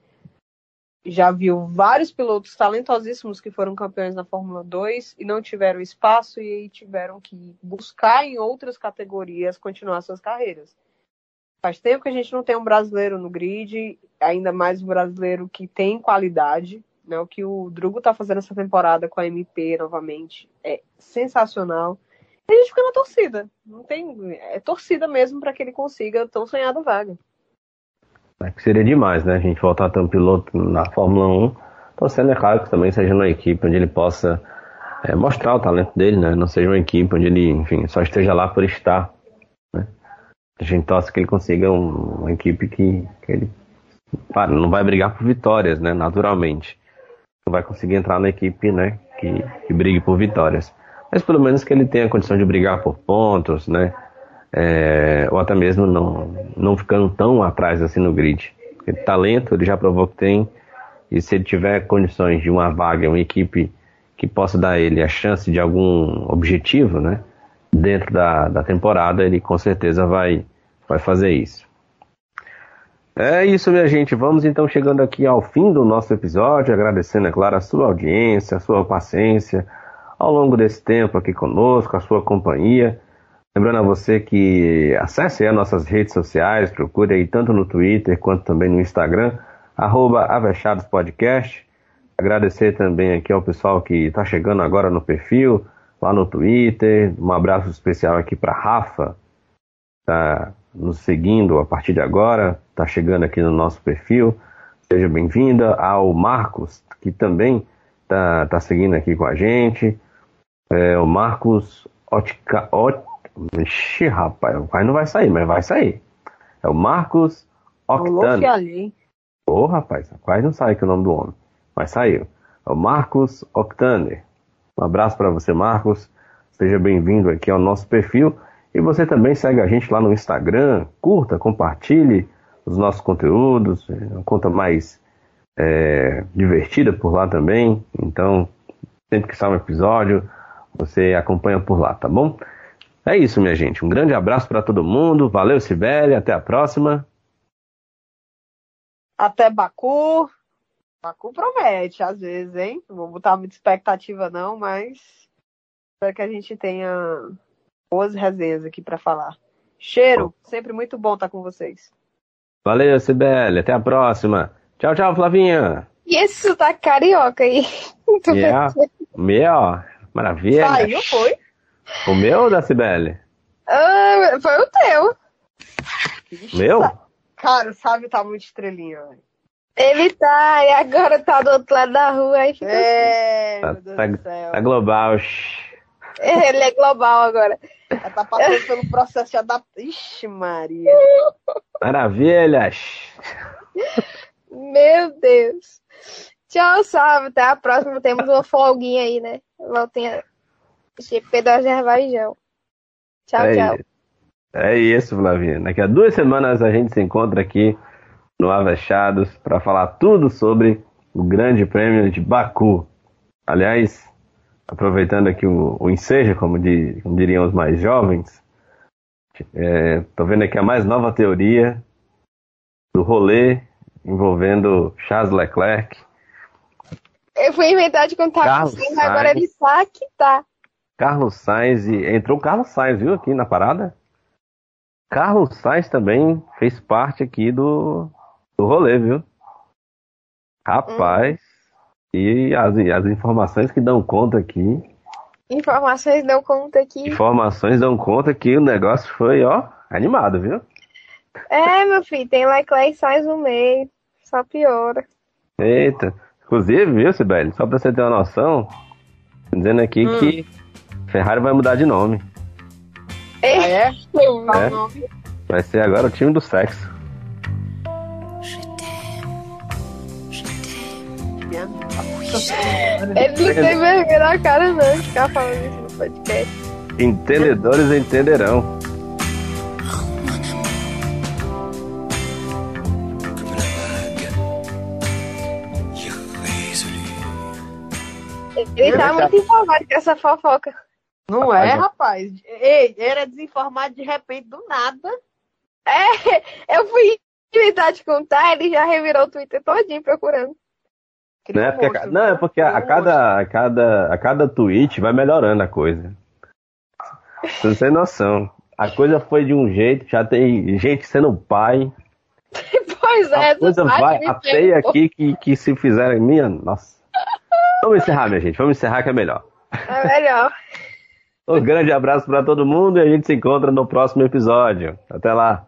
já viu vários pilotos talentosíssimos que foram campeões na Fórmula 2 e não tiveram espaço e tiveram que buscar em outras categorias continuar suas carreiras. Faz tempo que a gente não tem um brasileiro no grid, ainda mais um brasileiro que tem qualidade, né? O que o Drugo tá fazendo essa temporada com a MP novamente é sensacional. E a gente fica na torcida. Não tem. É torcida mesmo para que ele consiga tão sonhada vaga. É que seria demais, né? A gente voltar a ter um piloto na Fórmula 1. Torcendo, é claro, que também seja uma equipe onde ele possa é, mostrar o talento dele, né? Não seja uma equipe onde ele, enfim, só esteja lá por estar. Né? A gente torce que ele consiga um, uma equipe que, que ele para, não vai brigar por vitórias, né? Naturalmente não vai conseguir entrar na equipe, né? Que, que brigue por vitórias. Mas pelo menos que ele tenha a condição de brigar por pontos, né? É, ou até mesmo não, não ficando tão atrás assim no grid. Porque talento ele já provou que tem, e se ele tiver condições de uma vaga, uma equipe que possa dar ele a chance de algum objetivo, né? Dentro da, da temporada, ele com certeza vai, vai fazer isso. É isso, minha gente. Vamos então chegando aqui ao fim do nosso episódio, agradecendo, é claro, a sua audiência, a sua paciência ao longo desse tempo aqui conosco, a sua companhia. Lembrando a você que acesse as nossas redes sociais, procure aí tanto no Twitter quanto também no Instagram, arroba Avechados Podcast. Agradecer também aqui ao pessoal que está chegando agora no perfil, lá no Twitter. Um abraço especial aqui para Rafa, tá nos seguindo a partir de agora, está chegando aqui no nosso perfil. Seja bem-vinda ao Marcos, que também está tá seguindo aqui com a gente. É, o Marcos Otica, Ot... Ixi, rapaz, não vai sair, mas vai sair. É o Marcos Octane. Ô, oh, rapaz, quase não sai aqui o nome do homem, mas saiu. É o Marcos Octane. Um abraço para você, Marcos. Seja bem-vindo aqui ao nosso perfil. E você também segue a gente lá no Instagram, curta, compartilhe os nossos conteúdos, é uma conta mais é, divertida por lá também. Então, sempre que sai um episódio, você acompanha por lá, tá bom? É isso, minha gente. Um grande abraço para todo mundo. Valeu, Sibeli. Até a próxima. Até Baku. Baku promete, às vezes, hein? Não vou botar muita expectativa, não, mas espero que a gente tenha boas resenhas aqui para falar. Cheiro, sempre muito bom estar com vocês. Valeu, Sibeli. Até a próxima. Tchau, tchau, Flavinha. E esse sotaque carioca aí? Yeah. Meu, maravilha. Saiu, foi? O meu ou da Sibeli? Ah, foi o teu. Meu? Cara, o Sábio tá muito estrelinha, velho. Ele tá, e agora tá do outro lado da rua, aí fica É, Tá, meu Deus tá- do céu. tá global. Ele é global agora. Ela tá passando pelo processo de adaptação. Ixi, Maria. Maravilhas. Meu Deus. Tchau, salve. Até a próxima. Temos uma folguinha aí, né? Voltinha. GP do Azerbaijão. Tchau, é, tchau. isso. é isso, Flavinha. Daqui a duas semanas a gente se encontra aqui no Avechados para falar tudo sobre o Grande Prêmio de Baku. Aliás, aproveitando aqui o, o ensejo, como, como diriam os mais jovens, estou vendo aqui a mais nova teoria do rolê envolvendo Charles Leclerc, Eu fui inventar de contar Carlos com você, agora ele tá que tá. Carlos Sainz e entrou o Carlos Sainz, viu, aqui na parada? Carlos Sainz também fez parte aqui do, do rolê, viu? Rapaz, e as, as informações que dão conta aqui, Informações dão conta aqui. informações dão conta que o negócio foi, ó, animado, viu? É, meu filho, tem Leclerc e Sainz no meio. Só piora. Eita. Inclusive, viu, Sibeli? Só pra você ter uma noção, dizendo aqui Hum. que Ferrari vai mudar de nome. Ah, é? Qual É. o nome? Vai ser agora o time do sexo. Ele não tem vergonha na cara, não, de ficar falando isso no podcast. Entendedores entenderão. Ele tá muito empolgado com essa fofoca. Não é, rapaz? Ei, era desinformado de repente do nada. É, eu fui inventar de contar, ele já revirou o Twitter todinho procurando. Não é porque, a não, é porque a, a cada, a, cada, a cada tweet vai melhorando a coisa. Você tem noção. A coisa foi de um jeito, já tem gente sendo pai. Pois é, A coisa vai Twitter, até aqui que, que se fizerem minha. Nossa. Vamos encerrar, minha gente. Vamos encerrar que é melhor. É melhor. Um grande abraço para todo mundo e a gente se encontra no próximo episódio. Até lá.